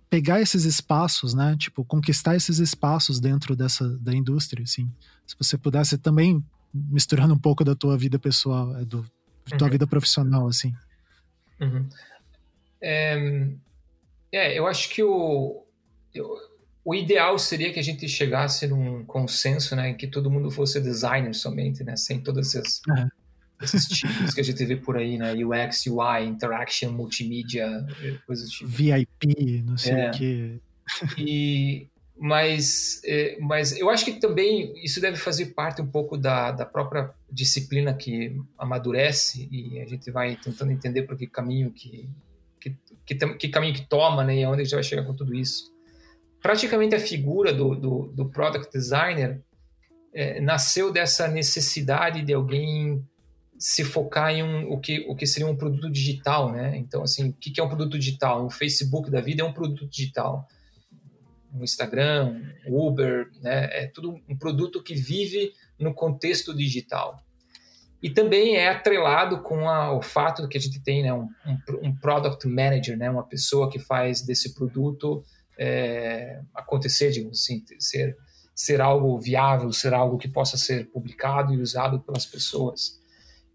pegar esses espaços, né? Tipo conquistar esses espaços dentro dessa da indústria, assim. Se você pudesse também misturando um pouco da tua vida pessoal, do uhum. tua vida profissional, assim. Uhum. É, é, eu acho que o eu, o ideal seria que a gente chegasse num consenso, né, em que todo mundo fosse designer somente, né, sem todos esses, uhum. esses tipos que a gente vê por aí, né, UX, UI, interaction, multimídia, coisas tipo. VIP, não sei é. o que. E mas, é, mas eu acho que também isso deve fazer parte um pouco da, da própria disciplina que amadurece e a gente vai tentando entender por que caminho que que, que, que caminho que toma, né, e aonde a gente vai chegar com tudo isso praticamente a figura do, do, do product designer é, nasceu dessa necessidade de alguém se focar em um, o, que, o que seria um produto digital, né? Então, assim, o que é um produto digital? Um Facebook da vida é um produto digital. Um Instagram, um Uber, né? É tudo um produto que vive no contexto digital. E também é atrelado com a, o fato que a gente tem né, um, um, um product manager, né? Uma pessoa que faz desse produto é, acontecer, digamos assim, ser, ser algo viável, ser algo que possa ser publicado e usado pelas pessoas.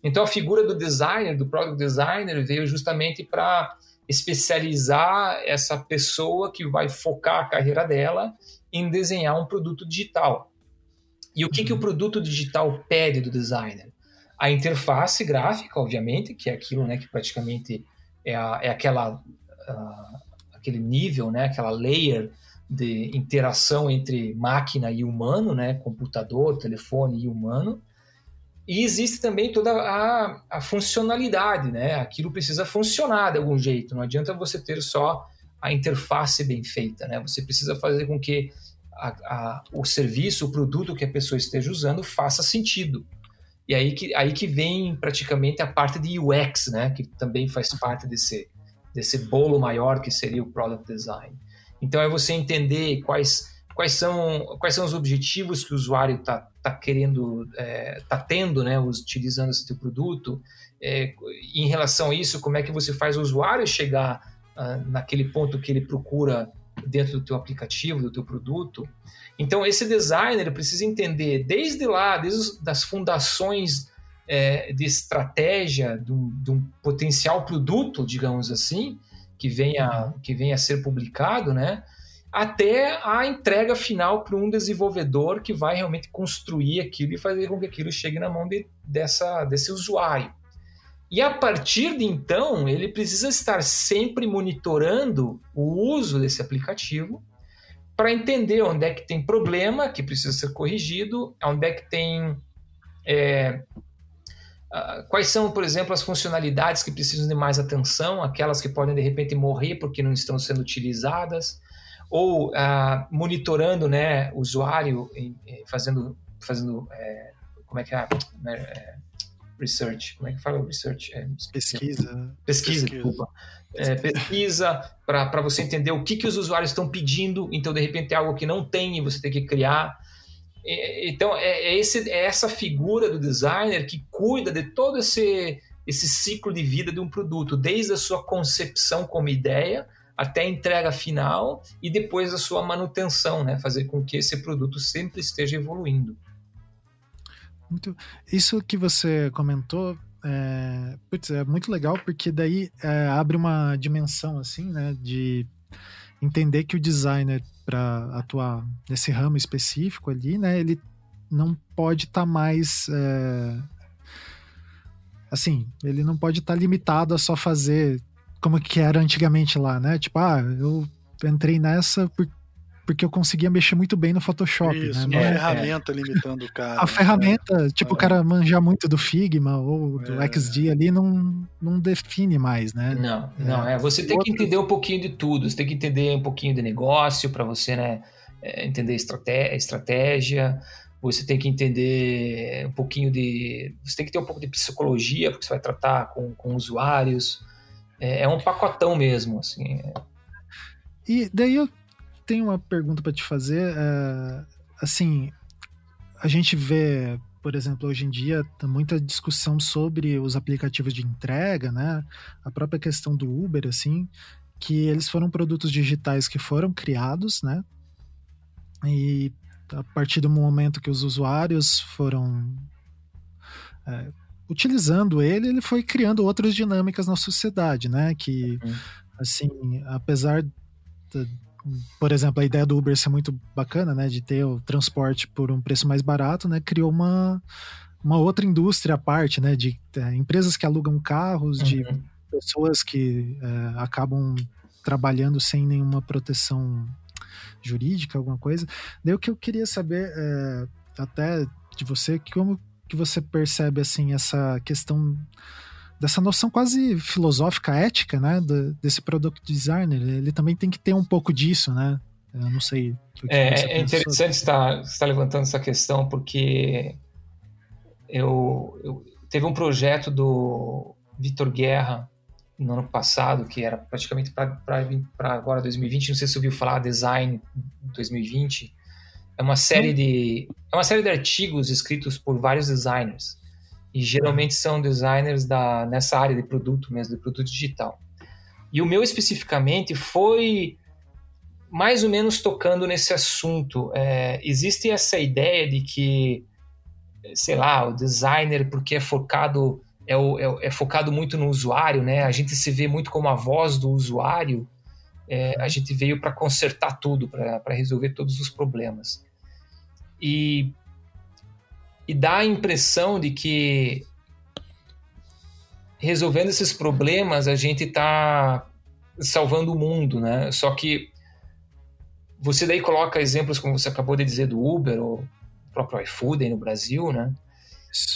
Então a figura do designer, do product designer, veio justamente para especializar essa pessoa que vai focar a carreira dela em desenhar um produto digital. E o que, que o uhum. produto digital pede do designer? A interface gráfica, obviamente, que é aquilo né, que praticamente é, a, é aquela aquele nível, né, aquela layer de interação entre máquina e humano, né, computador, telefone e humano. E existe também toda a, a funcionalidade, né? Aquilo precisa funcionar de algum jeito. Não adianta você ter só a interface bem feita, né? Você precisa fazer com que a, a, o serviço, o produto que a pessoa esteja usando faça sentido. E aí que, aí que vem praticamente a parte de UX, né? Que também faz parte desse, desse bolo maior que seria o product design. Então é você entender quais, quais, são, quais são os objetivos que o usuário está tá querendo, é, tá tendo, né, utilizando esse teu produto. É, em relação a isso, como é que você faz o usuário chegar uh, naquele ponto que ele procura dentro do teu aplicativo, do teu produto. Então esse designer precisa entender desde lá, desde as fundações é, de estratégia de um, de um, potencial produto, digamos assim, que venha, que venha a ser publicado, né? até a entrega final para um desenvolvedor que vai realmente construir aquilo e fazer com que aquilo chegue na mão de, dessa, desse usuário. E a partir de então, ele precisa estar sempre monitorando o uso desse aplicativo para entender onde é que tem problema que precisa ser corrigido, onde é que tem é, quais são, por exemplo, as funcionalidades que precisam de mais atenção, aquelas que podem de repente morrer porque não estão sendo utilizadas, ou uh, monitorando né, o usuário, fazendo, fazendo é, como é que é, né, é, research, como é que fala research? É, pesquisa. Pesquisa, pesquisa. desculpa. É, pesquisa para você entender o que, que os usuários estão pedindo, então de repente é algo que não tem e você tem que criar. Então, é, é, esse, é essa figura do designer que cuida de todo esse, esse ciclo de vida de um produto, desde a sua concepção como ideia até a entrega final e depois a sua manutenção, né? fazer com que esse produto sempre esteja evoluindo. Muito. Isso que você comentou é, putz, é muito legal porque daí é, abre uma dimensão assim, né, de entender que o designer para atuar nesse ramo específico ali, né, ele não pode estar tá mais é, assim, ele não pode estar tá limitado a só fazer como que era antigamente lá, né? Tipo, ah, eu entrei nessa porque eu conseguia mexer muito bem no Photoshop. Isso, né? uma é, ferramenta é. limitando o cara. A ferramenta, é. tipo, o cara manjar muito do Figma ou do é. XD ali não, não define mais, né? Não, não, é. Você tem que entender um pouquinho de tudo, você tem que entender um pouquinho de negócio para você, né? Entender estratégia, você tem que entender um pouquinho de. Você tem que ter um pouco de psicologia, porque você vai tratar com, com usuários. É, é um pacotão mesmo, assim. E daí eu tenho uma pergunta para te fazer. É, assim, a gente vê, por exemplo, hoje em dia, tá muita discussão sobre os aplicativos de entrega, né? A própria questão do Uber, assim, que eles foram produtos digitais que foram criados, né? E a partir do momento que os usuários foram é, utilizando ele, ele foi criando outras dinâmicas na sociedade, né? Que, uhum. assim, apesar por exemplo, a ideia do Uber ser muito bacana, né, de ter o transporte por um preço mais barato, né, criou uma, uma outra indústria à parte, né, de é, empresas que alugam carros, uhum. de pessoas que é, acabam trabalhando sem nenhuma proteção jurídica, alguma coisa. Daí o que eu queria saber, é, até de você, como que você percebe, assim, essa questão dessa noção quase filosófica, ética, né, do, desse product designer. Ele também tem que ter um pouco disso, né? Eu não sei. é, é interessante estar, estar levantando essa questão porque eu, eu teve um projeto do Vitor Guerra no ano passado que era praticamente para agora 2020. Não sei se você ouviu falar Design 2020. É uma série de é uma série de artigos escritos por vários designers e geralmente são designers da, nessa área de produto mesmo, de produto digital. E o meu especificamente foi mais ou menos tocando nesse assunto. É, existe essa ideia de que, sei lá, o designer, porque é focado, é, o, é, é focado muito no usuário, né? A gente se vê muito como a voz do usuário. É, a gente veio para consertar tudo, para resolver todos os problemas. E e dá a impressão de que resolvendo esses problemas a gente está salvando o mundo, né? Só que você daí coloca exemplos como você acabou de dizer do Uber ou próprio iFood aí no Brasil, né?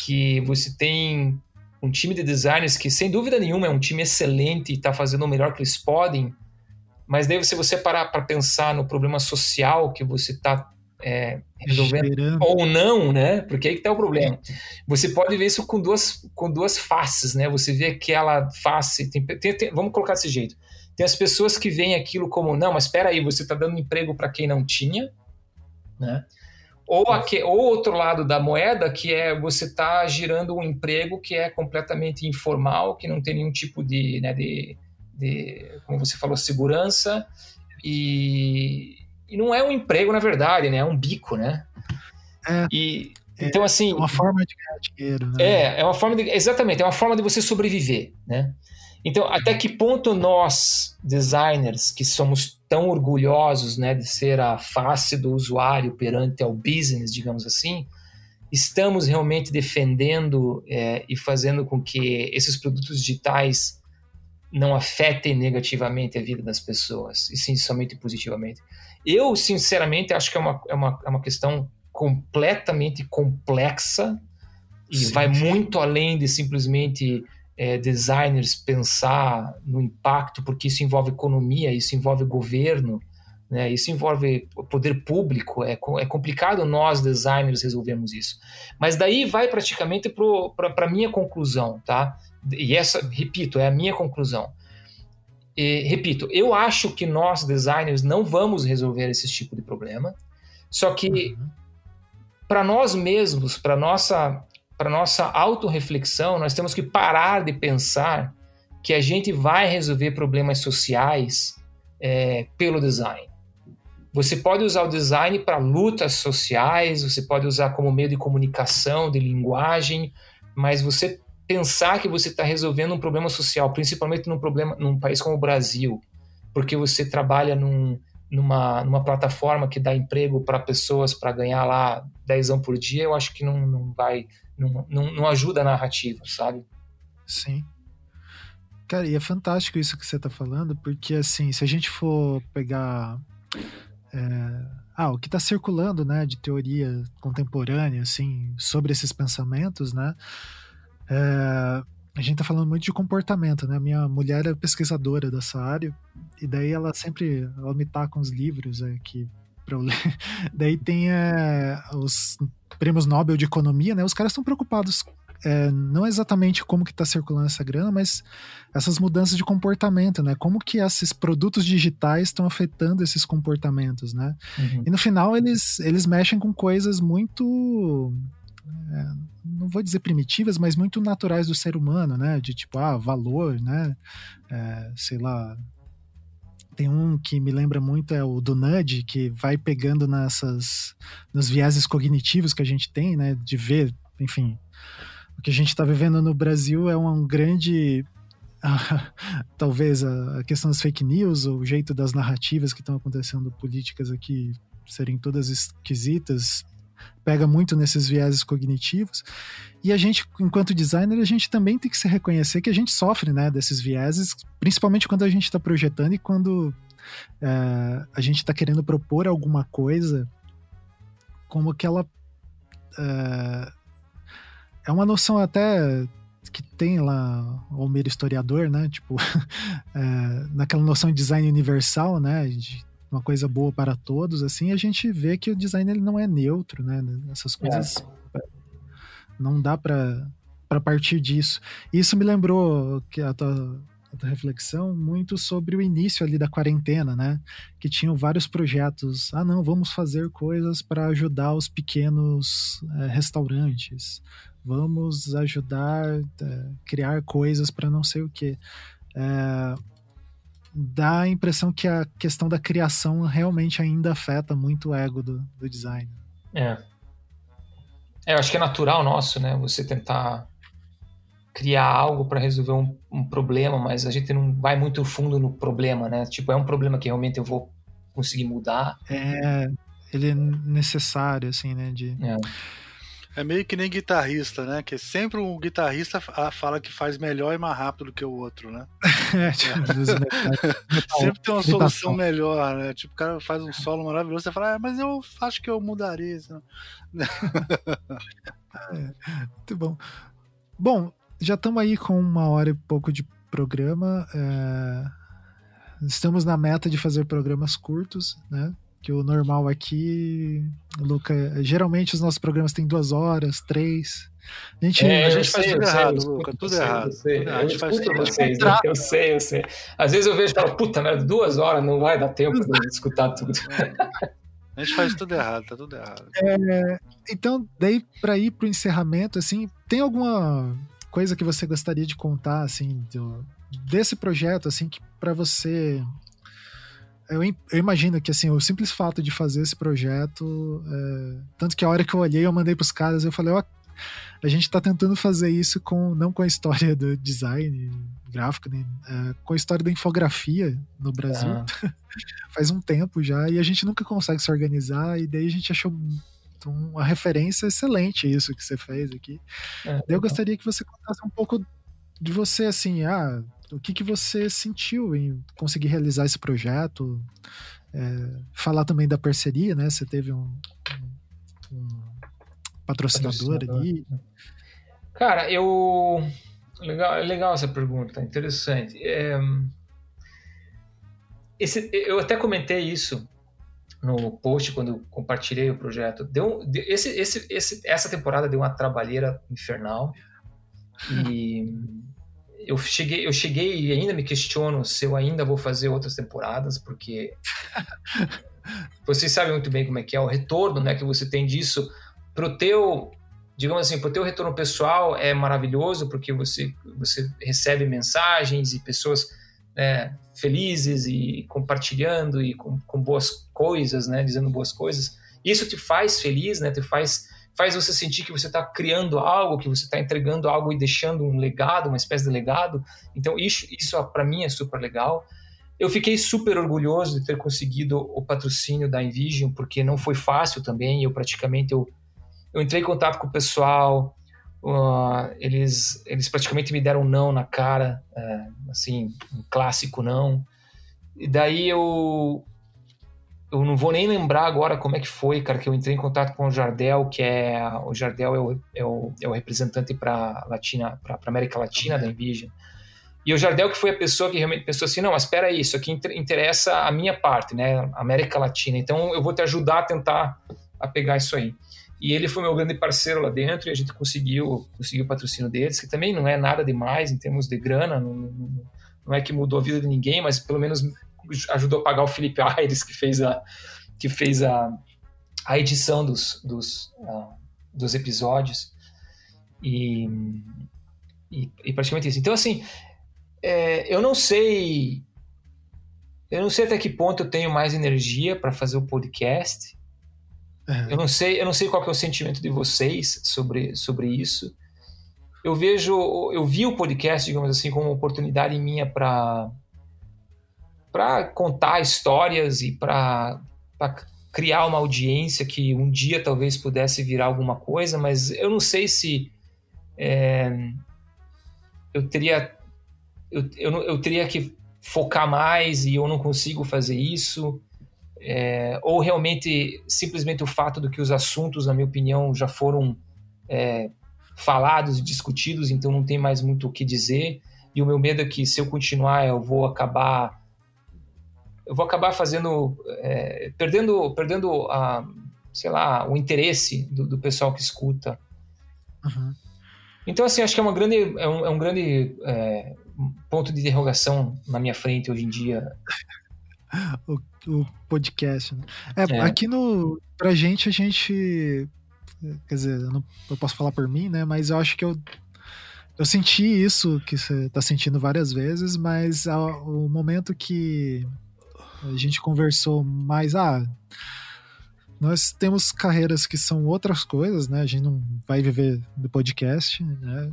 Que você tem um time de designers que sem dúvida nenhuma é um time excelente e está fazendo o melhor que eles podem, mas daí se você parar para pensar no problema social que você está é, resolvendo ou não, né? Porque aí que tá o problema. Você pode ver isso com duas, com duas faces, né? Você vê aquela face. Tem, tem, tem, vamos colocar desse jeito. Tem as pessoas que veem aquilo como, não, mas espera aí, você está dando emprego para quem não tinha, né? Ou, aqui, ou outro lado da moeda, que é você está girando um emprego que é completamente informal, que não tem nenhum tipo de, né, de, de como você falou, segurança e, e não é um emprego, na verdade, né? É um bico, né? É, e, é, então, assim. É uma forma de ganhar dinheiro, né? É, é uma forma de. Exatamente, é uma forma de você sobreviver, né? Então, até que ponto nós, designers, que somos tão orgulhosos né, de ser a face do usuário perante ao business, digamos assim, estamos realmente defendendo é, e fazendo com que esses produtos digitais não afetem negativamente a vida das pessoas, e sim somente positivamente. Eu, sinceramente, acho que é uma, é uma, é uma questão completamente complexa e sim, vai muito além de simplesmente é, designers pensar no impacto, porque isso envolve economia, isso envolve governo, né? isso envolve poder público. É, é complicado nós, designers, resolvermos isso. Mas daí vai praticamente para a minha conclusão, tá? E essa, repito, é a minha conclusão e, repito, eu acho que nós, designers, não vamos resolver esse tipo de problema. Só que, uhum. para nós mesmos, para nossa para nossa autorreflexão, nós temos que parar de pensar que a gente vai resolver problemas sociais é, pelo design. Você pode usar o design para lutas sociais, você pode usar como meio de comunicação, de linguagem, mas você pensar que você está resolvendo um problema social, principalmente num, problema, num país como o Brasil, porque você trabalha num, numa, numa plataforma que dá emprego para pessoas para ganhar lá 10 anos por dia, eu acho que não, não vai, não, não, não ajuda a narrativa, sabe? Sim. Cara, e é fantástico isso que você está falando, porque assim, se a gente for pegar é, ah, o que está circulando, né, de teoria contemporânea, assim, sobre esses pensamentos, né, é, a gente está falando muito de comportamento, né, minha mulher é pesquisadora dessa área, e daí ela sempre, ela me tá com os livros aqui para eu ler, daí tem é, os prêmios Nobel de Economia, né, os caras estão preocupados é, não exatamente como que está circulando essa grana, mas essas mudanças de comportamento, né? Como que esses produtos digitais estão afetando esses comportamentos, né? Uhum. E no final eles, eles mexem com coisas muito é, não vou dizer primitivas, mas muito naturais do ser humano, né? De tipo, ah, valor, né? É, sei lá. Tem um que me lembra muito, é o do Nudge, que vai pegando nessas, nos vieses cognitivos que a gente tem, né? De ver, enfim, o que a gente está vivendo no Brasil é um grande talvez a, questão das fake news, o jeito das narrativas que estão acontecendo políticas aqui serem todas esquisitas, pega muito nesses vieses cognitivos. E a gente, enquanto designer, a gente também tem que se reconhecer que a gente sofre né, desses vieses, principalmente quando a gente está projetando e quando é, a gente está querendo propor alguma coisa como que ela. É, é uma noção até que tem lá o Almeida historiador, né? Tipo, é, naquela noção de design universal, né? De uma coisa boa para todos, assim, a gente vê que o design ele não é neutro, né? Essas coisas é. não dá para para partir disso. Isso me lembrou que a tua, a tua reflexão muito sobre o início ali da quarentena, né? Que tinham vários projetos. Ah, não, vamos fazer coisas para ajudar os pequenos é, restaurantes vamos ajudar a é, criar coisas para não sei o que. É, dá a impressão que a questão da criação realmente ainda afeta muito o ego do, do design. É. é. Eu acho que é natural nosso, né? Você tentar criar algo para resolver um, um, problema, mas a gente não vai muito fundo no problema, né? Tipo, é um problema que realmente eu vou conseguir mudar. É, ele é necessário, assim, né? De... É. É meio que nem guitarrista, né? Que sempre um guitarrista fala que faz melhor e mais rápido do que o outro, né? é, tipo, sempre tem uma solução melhor, né? Tipo, o cara faz um solo maravilhoso, você fala, ah, mas eu acho que eu mudaria isso. é, muito bom. Bom, já estamos aí com uma hora e pouco de programa. É... Estamos na meta de fazer programas curtos, né? Que o normal aqui, Luca, geralmente os nossos programas têm duas horas, três. A gente, é, a gente faz tudo errado, Luca, tudo errado. A gente faz tudo errado. Eu sei, eu sei. Às vezes eu vejo e falo, puta merda, duas horas não vai dar tempo de escutar tudo. A gente faz tudo errado, tá tudo errado. É, então, daí para ir pro encerramento, assim, tem alguma coisa que você gostaria de contar, assim, do, desse projeto, assim, que para você eu, eu, imagino que assim, o simples fato de fazer esse projeto, é, tanto que a hora que eu olhei, eu mandei pros caras, eu falei, ó, a gente tá tentando fazer isso com não com a história do design gráfico, né, é, com a história da infografia no Brasil. Ah. Faz um tempo já, e a gente nunca consegue se organizar, e daí a gente achou uma referência excelente isso que você fez aqui. É, eu gostaria que você contasse um pouco de você, assim, ah, o que, que você sentiu em conseguir realizar esse projeto? É, falar também da parceria, né? Você teve um, um, um patrocinador, patrocinador, ali. Cara, eu. Legal, legal essa pergunta, interessante. É... Esse, eu até comentei isso no post quando eu compartilhei o projeto. Deu, esse, esse, esse, essa temporada deu uma trabalheira infernal. E eu cheguei, eu cheguei e ainda me questiono se eu ainda vou fazer outras temporadas, porque vocês sabem muito bem como é que é o retorno, né, que você tem disso pro teu digamos assim, o teu retorno pessoal é maravilhoso porque você, você recebe mensagens e pessoas né, felizes e compartilhando e com, com, boas coisas, né, dizendo boas coisas. Isso te faz feliz, né, te faz, faz você sentir que você está criando algo, que você está entregando algo e deixando um legado, uma espécie de legado. Então isso, isso para mim é super legal. Eu fiquei super orgulhoso de ter conseguido o patrocínio da Envision, porque não foi fácil também. Eu praticamente eu, eu entrei em contato com o pessoal, uh, eles, eles praticamente me deram um não na cara, uh, assim, um clássico não. E daí eu eu não vou nem lembrar agora como é que foi, cara, que eu entrei em contato com o Jardel, que é o Jardel é o, é o, é o representante para Latina, para América Latina da Envision. E o Jardel que foi a pessoa que realmente pensou assim, não, espera aí, isso aqui interessa a minha parte, né, América Latina. Então eu vou te ajudar a tentar a pegar isso aí. E ele foi meu grande parceiro lá dentro e a gente conseguiu, conseguiu o patrocínio deles, que também não é nada demais em termos de grana, não, não é que mudou a vida de ninguém, mas pelo menos ajudou a pagar o Felipe Aires, que fez a, que fez a, a edição dos, dos, uh, dos episódios. E, e, e, praticamente isso. Então, assim, é, eu não sei. Eu não sei até que ponto eu tenho mais energia para fazer o podcast. Uhum. Eu não sei, eu não sei qual é o sentimento de vocês sobre, sobre isso. Eu vejo, eu vi o podcast, digamos assim, como uma oportunidade minha para para contar histórias e para criar uma audiência que um dia talvez pudesse virar alguma coisa, mas eu não sei se é, eu teria eu, eu, eu, teria que focar mais e eu não consigo fazer isso. É, ou realmente simplesmente o fato do que os assuntos, na minha opinião, já foram é, falados e discutidos, então não tem mais muito o que dizer. E o meu medo é que se eu continuar, eu vou acabar eu vou acabar fazendo é, perdendo perdendo a sei lá o interesse do, do pessoal que escuta uhum. então assim acho que é uma grande é um, é um grande é, ponto de interrogação na minha frente hoje em dia o, o, podcast né? é, é, aqui no pra gente a gente quer dizer eu, não, eu posso falar por mim né mas eu acho que eu eu senti isso que você está sentindo várias vezes, mas o momento que a gente conversou mais. Ah, nós temos carreiras que são outras coisas, né? A gente não vai viver do podcast, né?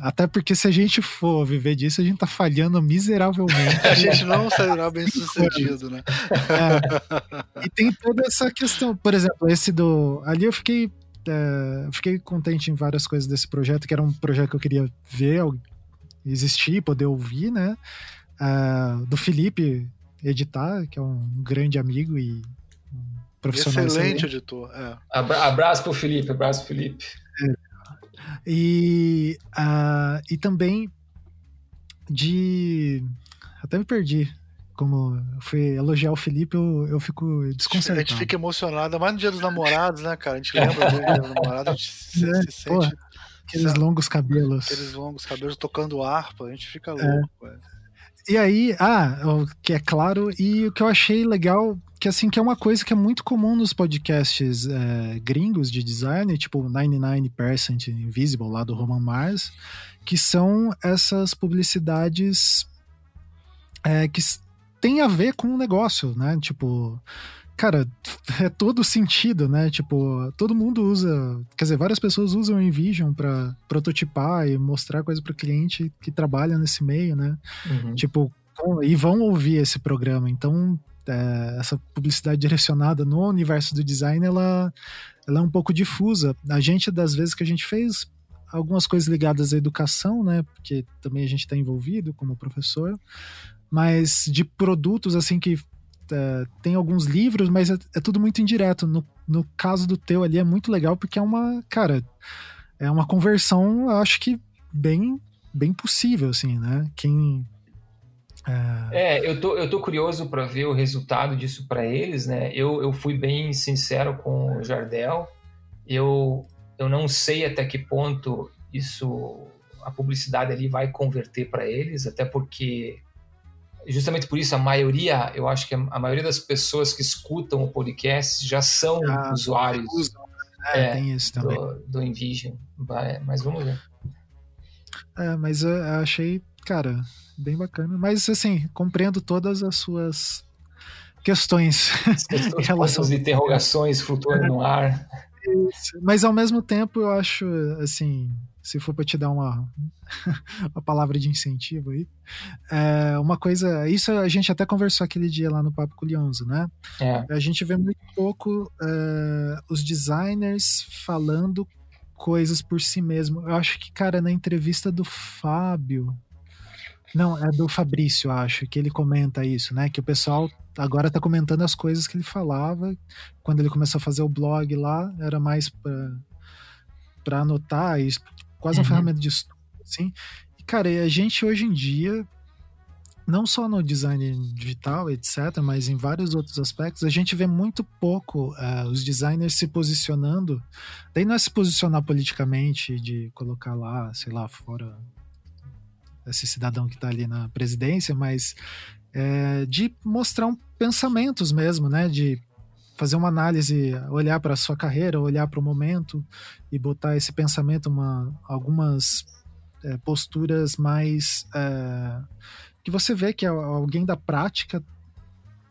Até porque se a gente for viver disso, a gente tá falhando miseravelmente. a gente não será bem sucedido, né? É. E tem toda essa questão. Por exemplo, esse do. Ali eu fiquei. É, fiquei contente em várias coisas desse projeto, que era um projeto que eu queria ver existir, poder ouvir, né? Uh, do Felipe, editar, que é um grande amigo e um profissional. Excelente, excelente. editor. É. Abra abraço pro Felipe, abraço Felipe. É. E, uh, e também de. Até me perdi. Como fui elogiar o Felipe, eu, eu fico desconcertado. A gente fica emocionado, mais no dia dos namorados, né, cara? A gente lembra do dia dos namorados, a gente se, é, se sente. aqueles longos cabelos. Aqueles longos cabelos tocando harpa, a gente fica é. louco, é. E aí, ah, o que é claro, e o que eu achei legal, que assim, que é uma coisa que é muito comum nos podcasts é, gringos de design, tipo 99% Invisible, lá do Roman Mars, que são essas publicidades é, que tem a ver com o negócio, né? Tipo, cara, é todo sentido, né? Tipo, todo mundo usa, quer dizer, várias pessoas usam o InVision para prototipar e mostrar coisa para o cliente que trabalha nesse meio, né? Uhum. Tipo, e vão ouvir esse programa. Então, é, essa publicidade direcionada no universo do design, ela, ela é um pouco difusa. A gente, das vezes que a gente fez algumas coisas ligadas à educação, né? Porque também a gente está envolvido como professor, mas de produtos assim que é, tem alguns livros, mas é, é, tudo muito indireto. No, no caso do teu ali é muito legal porque é uma, cara, é uma conversão, acho que bem, bem possível, assim, né? Quem é, é eu, tô, eu tô curioso para ver o resultado disso para eles, né? Eu, eu fui bem sincero com o Jardel. Eu, eu não sei até que ponto isso, a publicidade ali vai converter para eles, até porque justamente por isso a maioria, eu acho que a maioria das pessoas que escutam o podcast já são ah, usuários. É, é também. Do, do Envision. Mas vamos ver. É, mas eu achei, cara, bem bacana. Mas assim, compreendo todas as suas questões. em relação às interrogações flutuando no ar. Mas ao mesmo tempo eu acho assim, se for para te dar uma, uma palavra de incentivo aí, é uma coisa, isso a gente até conversou aquele dia lá no Papo com o né? É. A gente vê muito pouco é, os designers falando coisas por si mesmo. Eu acho que, cara, na entrevista do Fábio, não, é do Fabrício, acho, que ele comenta isso, né? Que o pessoal agora tá comentando as coisas que ele falava. Quando ele começou a fazer o blog lá, era mais para anotar, isso, quase uma uhum. ferramenta de estudo, assim. E, cara, a gente hoje em dia, não só no design digital, etc., mas em vários outros aspectos, a gente vê muito pouco uh, os designers se posicionando. Daí não é se posicionar politicamente, de colocar lá, sei lá, fora esse cidadão que está ali na presidência, mas é, de mostrar um pensamentos mesmo, né? De fazer uma análise, olhar para a sua carreira, olhar para o momento e botar esse pensamento, uma, algumas é, posturas mais é, que você vê que alguém da prática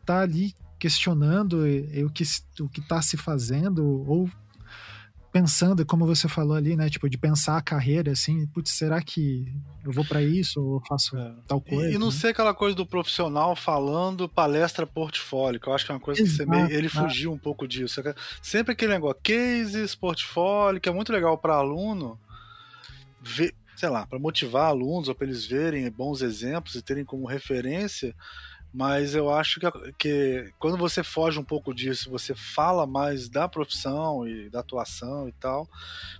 tá ali questionando o que o que está se fazendo ou pensando, como você falou ali, né? Tipo, de pensar a carreira, assim, putz, será que eu vou para isso ou faço é. tal coisa? E, e não né? ser aquela coisa do profissional falando palestra portfólio, que eu acho que é uma coisa Exato, que você meio, ele fugiu um pouco disso. Sempre aquele negócio, cases, portfólio, que é muito legal para aluno ver, sei lá, para motivar alunos ou para eles verem bons exemplos e terem como referência mas eu acho que, que quando você foge um pouco disso, você fala mais da profissão e da atuação e tal,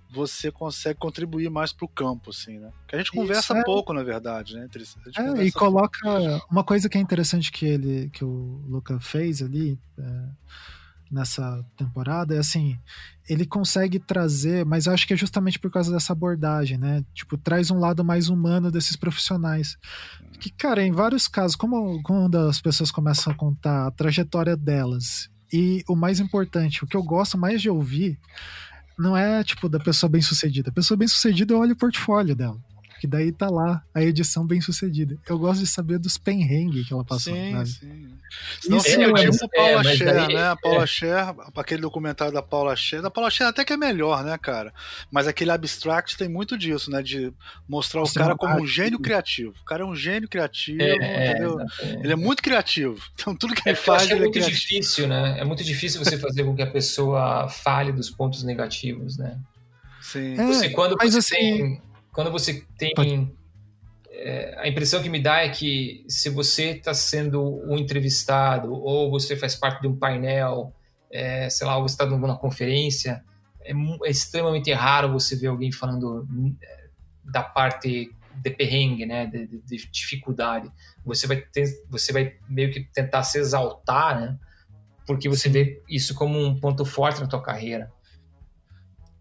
você consegue contribuir mais para o campo, assim, né? Que a gente conversa é... pouco, na verdade, né? Entre, é, e coloca pouco. uma coisa que é interessante que ele, que o Luca fez ali. É nessa temporada é assim, ele consegue trazer, mas eu acho que é justamente por causa dessa abordagem, né? Tipo, traz um lado mais humano desses profissionais. Que, cara, em vários casos, como quando as pessoas começam a contar a trajetória delas, e o mais importante, o que eu gosto mais de ouvir, não é tipo da pessoa bem sucedida. A pessoa bem sucedida, eu olho o portfólio dela que daí tá lá a edição bem sucedida. Eu gosto de saber dos penrengue que ela passou. Sim, sabe? sim. Senão Isso é, é tipo a Paula é, Scher, daí, né? A Paula é. Scher, aquele documentário da Paula Scher. Da Paula Scher até que é melhor, né, cara? Mas aquele Abstract tem muito disso, né? De mostrar o cara como um gênio criativo. O cara é um gênio criativo, é, entendeu? Ele é muito criativo. Então tudo que ele faz, é ele é muito difícil, né? É muito difícil você fazer com que a pessoa fale dos pontos negativos, né? Sim. Você, quando mas você assim, tem quando você tem. É, a impressão que me dá é que se você está sendo um entrevistado ou você faz parte de um painel, é, sei lá, você está numa conferência, é, é, extremamente raro você ver alguém falando é, da parte de perrengue, né, de, de, de, dificuldade. Você vai, ter, você vai meio que tentar se exaltar, né, porque você vê isso como um ponto forte na tua carreira.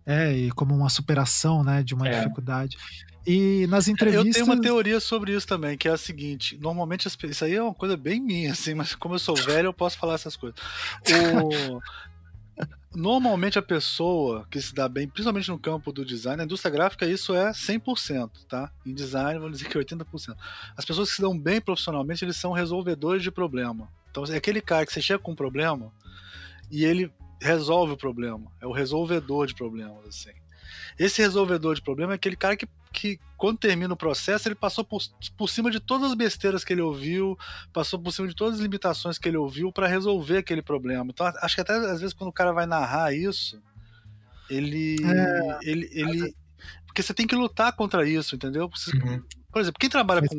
É, e como uma superação, né, de uma é. dificuldade. E nas entrevistas. Eu tenho uma teoria sobre isso também, que é a seguinte: normalmente, isso aí é uma coisa bem minha, assim, mas como eu sou velho, eu posso falar essas coisas. O... normalmente a pessoa que se dá bem, principalmente no campo do design, na indústria gráfica isso é 100%, tá? Em design, vamos dizer que é 80%. As pessoas que se dão bem profissionalmente, eles são resolvedores de problema. Então, é aquele cara que você chega com um problema e ele resolve o problema. É o resolvedor de problemas, assim. Esse resolvedor de problema é aquele cara que, que quando termina o processo, ele passou por, por cima de todas as besteiras que ele ouviu, passou por cima de todas as limitações que ele ouviu para resolver aquele problema. Então, acho que até às vezes quando o cara vai narrar isso, ele. É, ele, ele porque você tem que lutar contra isso, entendeu? Você, uhum. Por exemplo, quem trabalha com.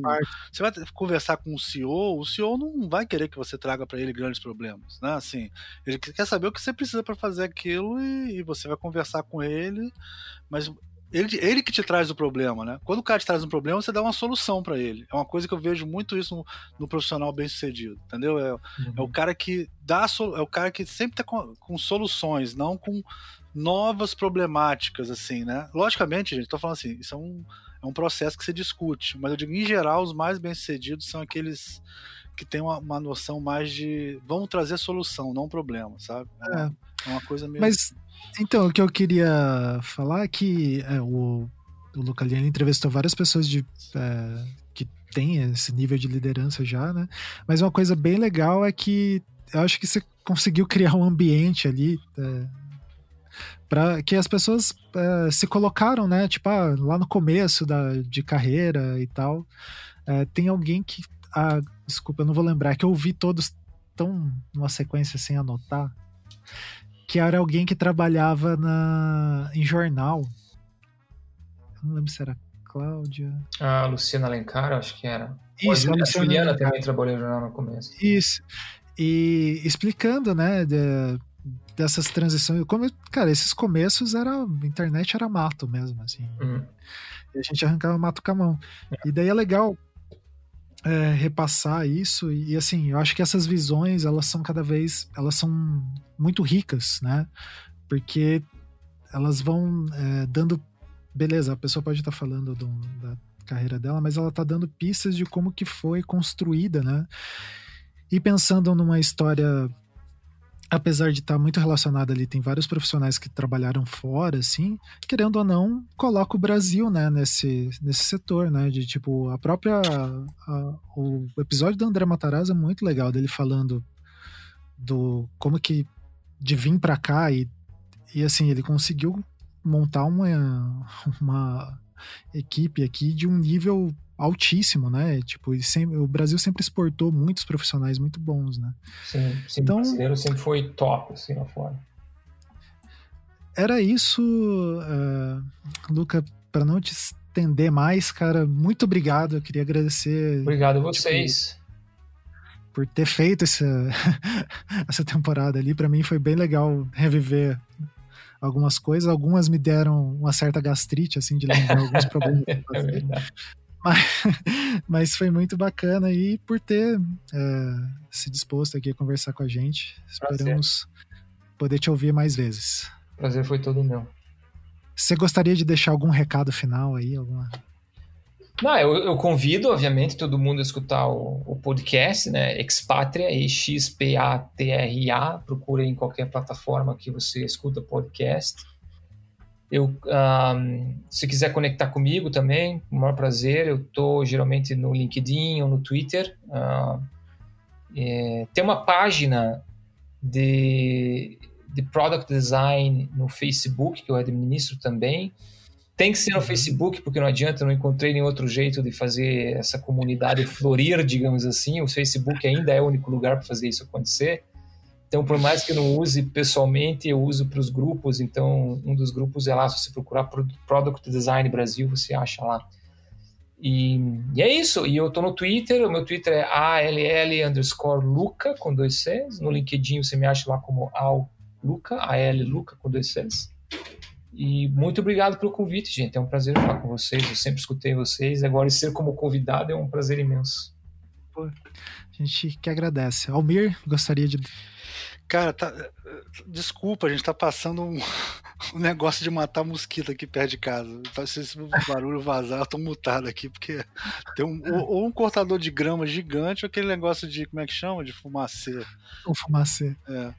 Você vai conversar com o CEO, o CEO não vai querer que você traga para ele grandes problemas, né? Assim, ele quer saber o que você precisa para fazer aquilo e, e, você vai conversar com ele, mas ele, ele que te traz o problema, né? Quando o cara te traz um problema, você dá uma solução para ele. É uma coisa que eu vejo muito isso no, no profissional bem sucedido, entendeu? É, uhum. é, o uhum. cara que dá, é o cara que sempre tá com, com soluções, não com novas problemáticas, assim, né? Logicamente, gente, tô falando assim, isso é um é um processo que se discute. Mas eu digo, em geral, os mais bem-sucedidos são aqueles que têm uma, uma, noção mais de vamos trazer solução, não problema, sabe? É, é. é uma coisa meio. Mas, então, o que eu queria falar é que é, o, o Luca Liani entrevistou várias pessoas de. É, que têm esse nível de liderança já, né? Mas uma coisa bem legal é que eu acho que você conseguiu criar um ambiente ali é, para que as pessoas é, se colocaram, né? Tipo, ah, lá no começo da, de carreira e tal, é, tem alguém que, ah, desculpa, eu não vou lembrar, que eu ouvi todos tão numa sequência sem anotar, que era alguém que trabalhava na, em jornal. Eu não lembro se era Cláudia. Ah, Luciana Alencar, acho que era. Isso, a Juliana também trabalhou no jornal no começo. Isso. E explicando, né, de, dessas transições. Como, cara, esses começos era. A internet era mato mesmo, assim. Uhum. E a gente arrancava mato com a mão. E daí é legal é, repassar isso. E, assim, eu acho que essas visões, elas são cada vez. Elas são muito ricas, né? Porque elas vão é, dando. Beleza, a pessoa pode estar falando do, da carreira dela, mas ela está dando pistas de como que foi construída, né? E pensando numa história apesar de estar muito relacionada ali, tem vários profissionais que trabalharam fora, assim, querendo ou não, coloca o Brasil, né, nesse, nesse setor, né, de tipo, a própria, a, o episódio do André Matarazzo é muito legal, dele falando do, como que, de vir para cá e, e assim, ele conseguiu montar uma, uma equipe aqui de um nível altíssimo, né? Tipo, sempre, o Brasil sempre exportou muitos profissionais muito bons, né? Sim, sim então, o brasileiro sempre foi top, assim, lá fora. Era isso, uh, Luca, para não te estender mais, cara, muito obrigado. Eu queria agradecer. Obrigado a tipo, vocês. Tipo, por ter feito essa, essa temporada ali. Para mim foi bem legal reviver algumas coisas. Algumas me deram uma certa gastrite, assim, de lembrar alguns problemas. É verdade. Mas, mas foi muito bacana e por ter é, se disposto aqui a conversar com a gente. Esperamos Prazer. poder te ouvir mais vezes. Prazer foi todo meu. Você gostaria de deixar algum recado final aí? Alguma... Não, eu, eu, convido, obviamente, todo mundo a escutar o, o podcast, né? Expatria, E-X-P-A-T-R-A. Procure em qualquer plataforma que você escuta podcast. Eu, um, se quiser conectar comigo também, com o maior prazer. Eu estou geralmente no LinkedIn ou no Twitter. Uh, é, tem uma página de, de Product Design no Facebook, que eu administro também. Tem que ser no uhum. Facebook, porque não adianta, não encontrei nenhum outro jeito de fazer essa comunidade florir, digamos assim. O Facebook ainda é o único lugar para fazer isso acontecer. Então, por mais que eu não use pessoalmente, eu uso para os grupos. Então, um dos grupos é lá, se você procurar Product Design Brasil, você acha lá. E, e é isso. E eu estou no Twitter, o meu Twitter é ALL underscore Luca, com dois Cs. No LinkedIn você me acha lá como Al Luca, AL Luca, com dois Cs. E muito obrigado pelo convite, gente. É um prazer falar com vocês. Eu sempre escutei vocês. Agora, ser como convidado é um prazer imenso. Pô, a gente que agradece. Almir, gostaria de Cara, tá, desculpa, a gente tá passando um, um, negócio de matar mosquito aqui perto de casa. Se esse barulho vazar, eu tô mutado aqui, porque tem um, ou, um cortador de grama gigante, ou aquele negócio de, como é que chama? De fumacê. O fumacê. É.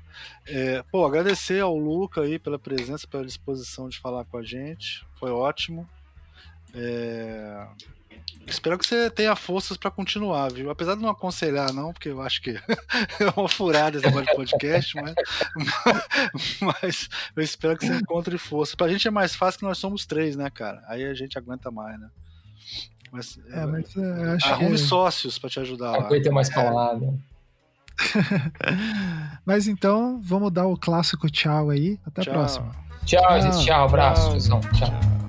é. Pô, agradecer ao Luca aí pela presença, pela disposição de falar com a gente. Foi ótimo. É... Espero que você tenha forças para continuar, viu? Apesar de não aconselhar, não, porque eu acho que é uma furada esse negócio de podcast, mas, mas eu espero que você encontre força. Pra gente é mais fácil que nós somos três, né, cara? Aí a gente aguenta mais, né? Mas, é, mas é, acho arrume que... sócios para te ajudar. Aguenta mais calado. mas então, vamos dar o clássico tchau aí. Até tchau. a próxima. Tchau, tchau gente. Tchau, abraço. Tchau. tchau.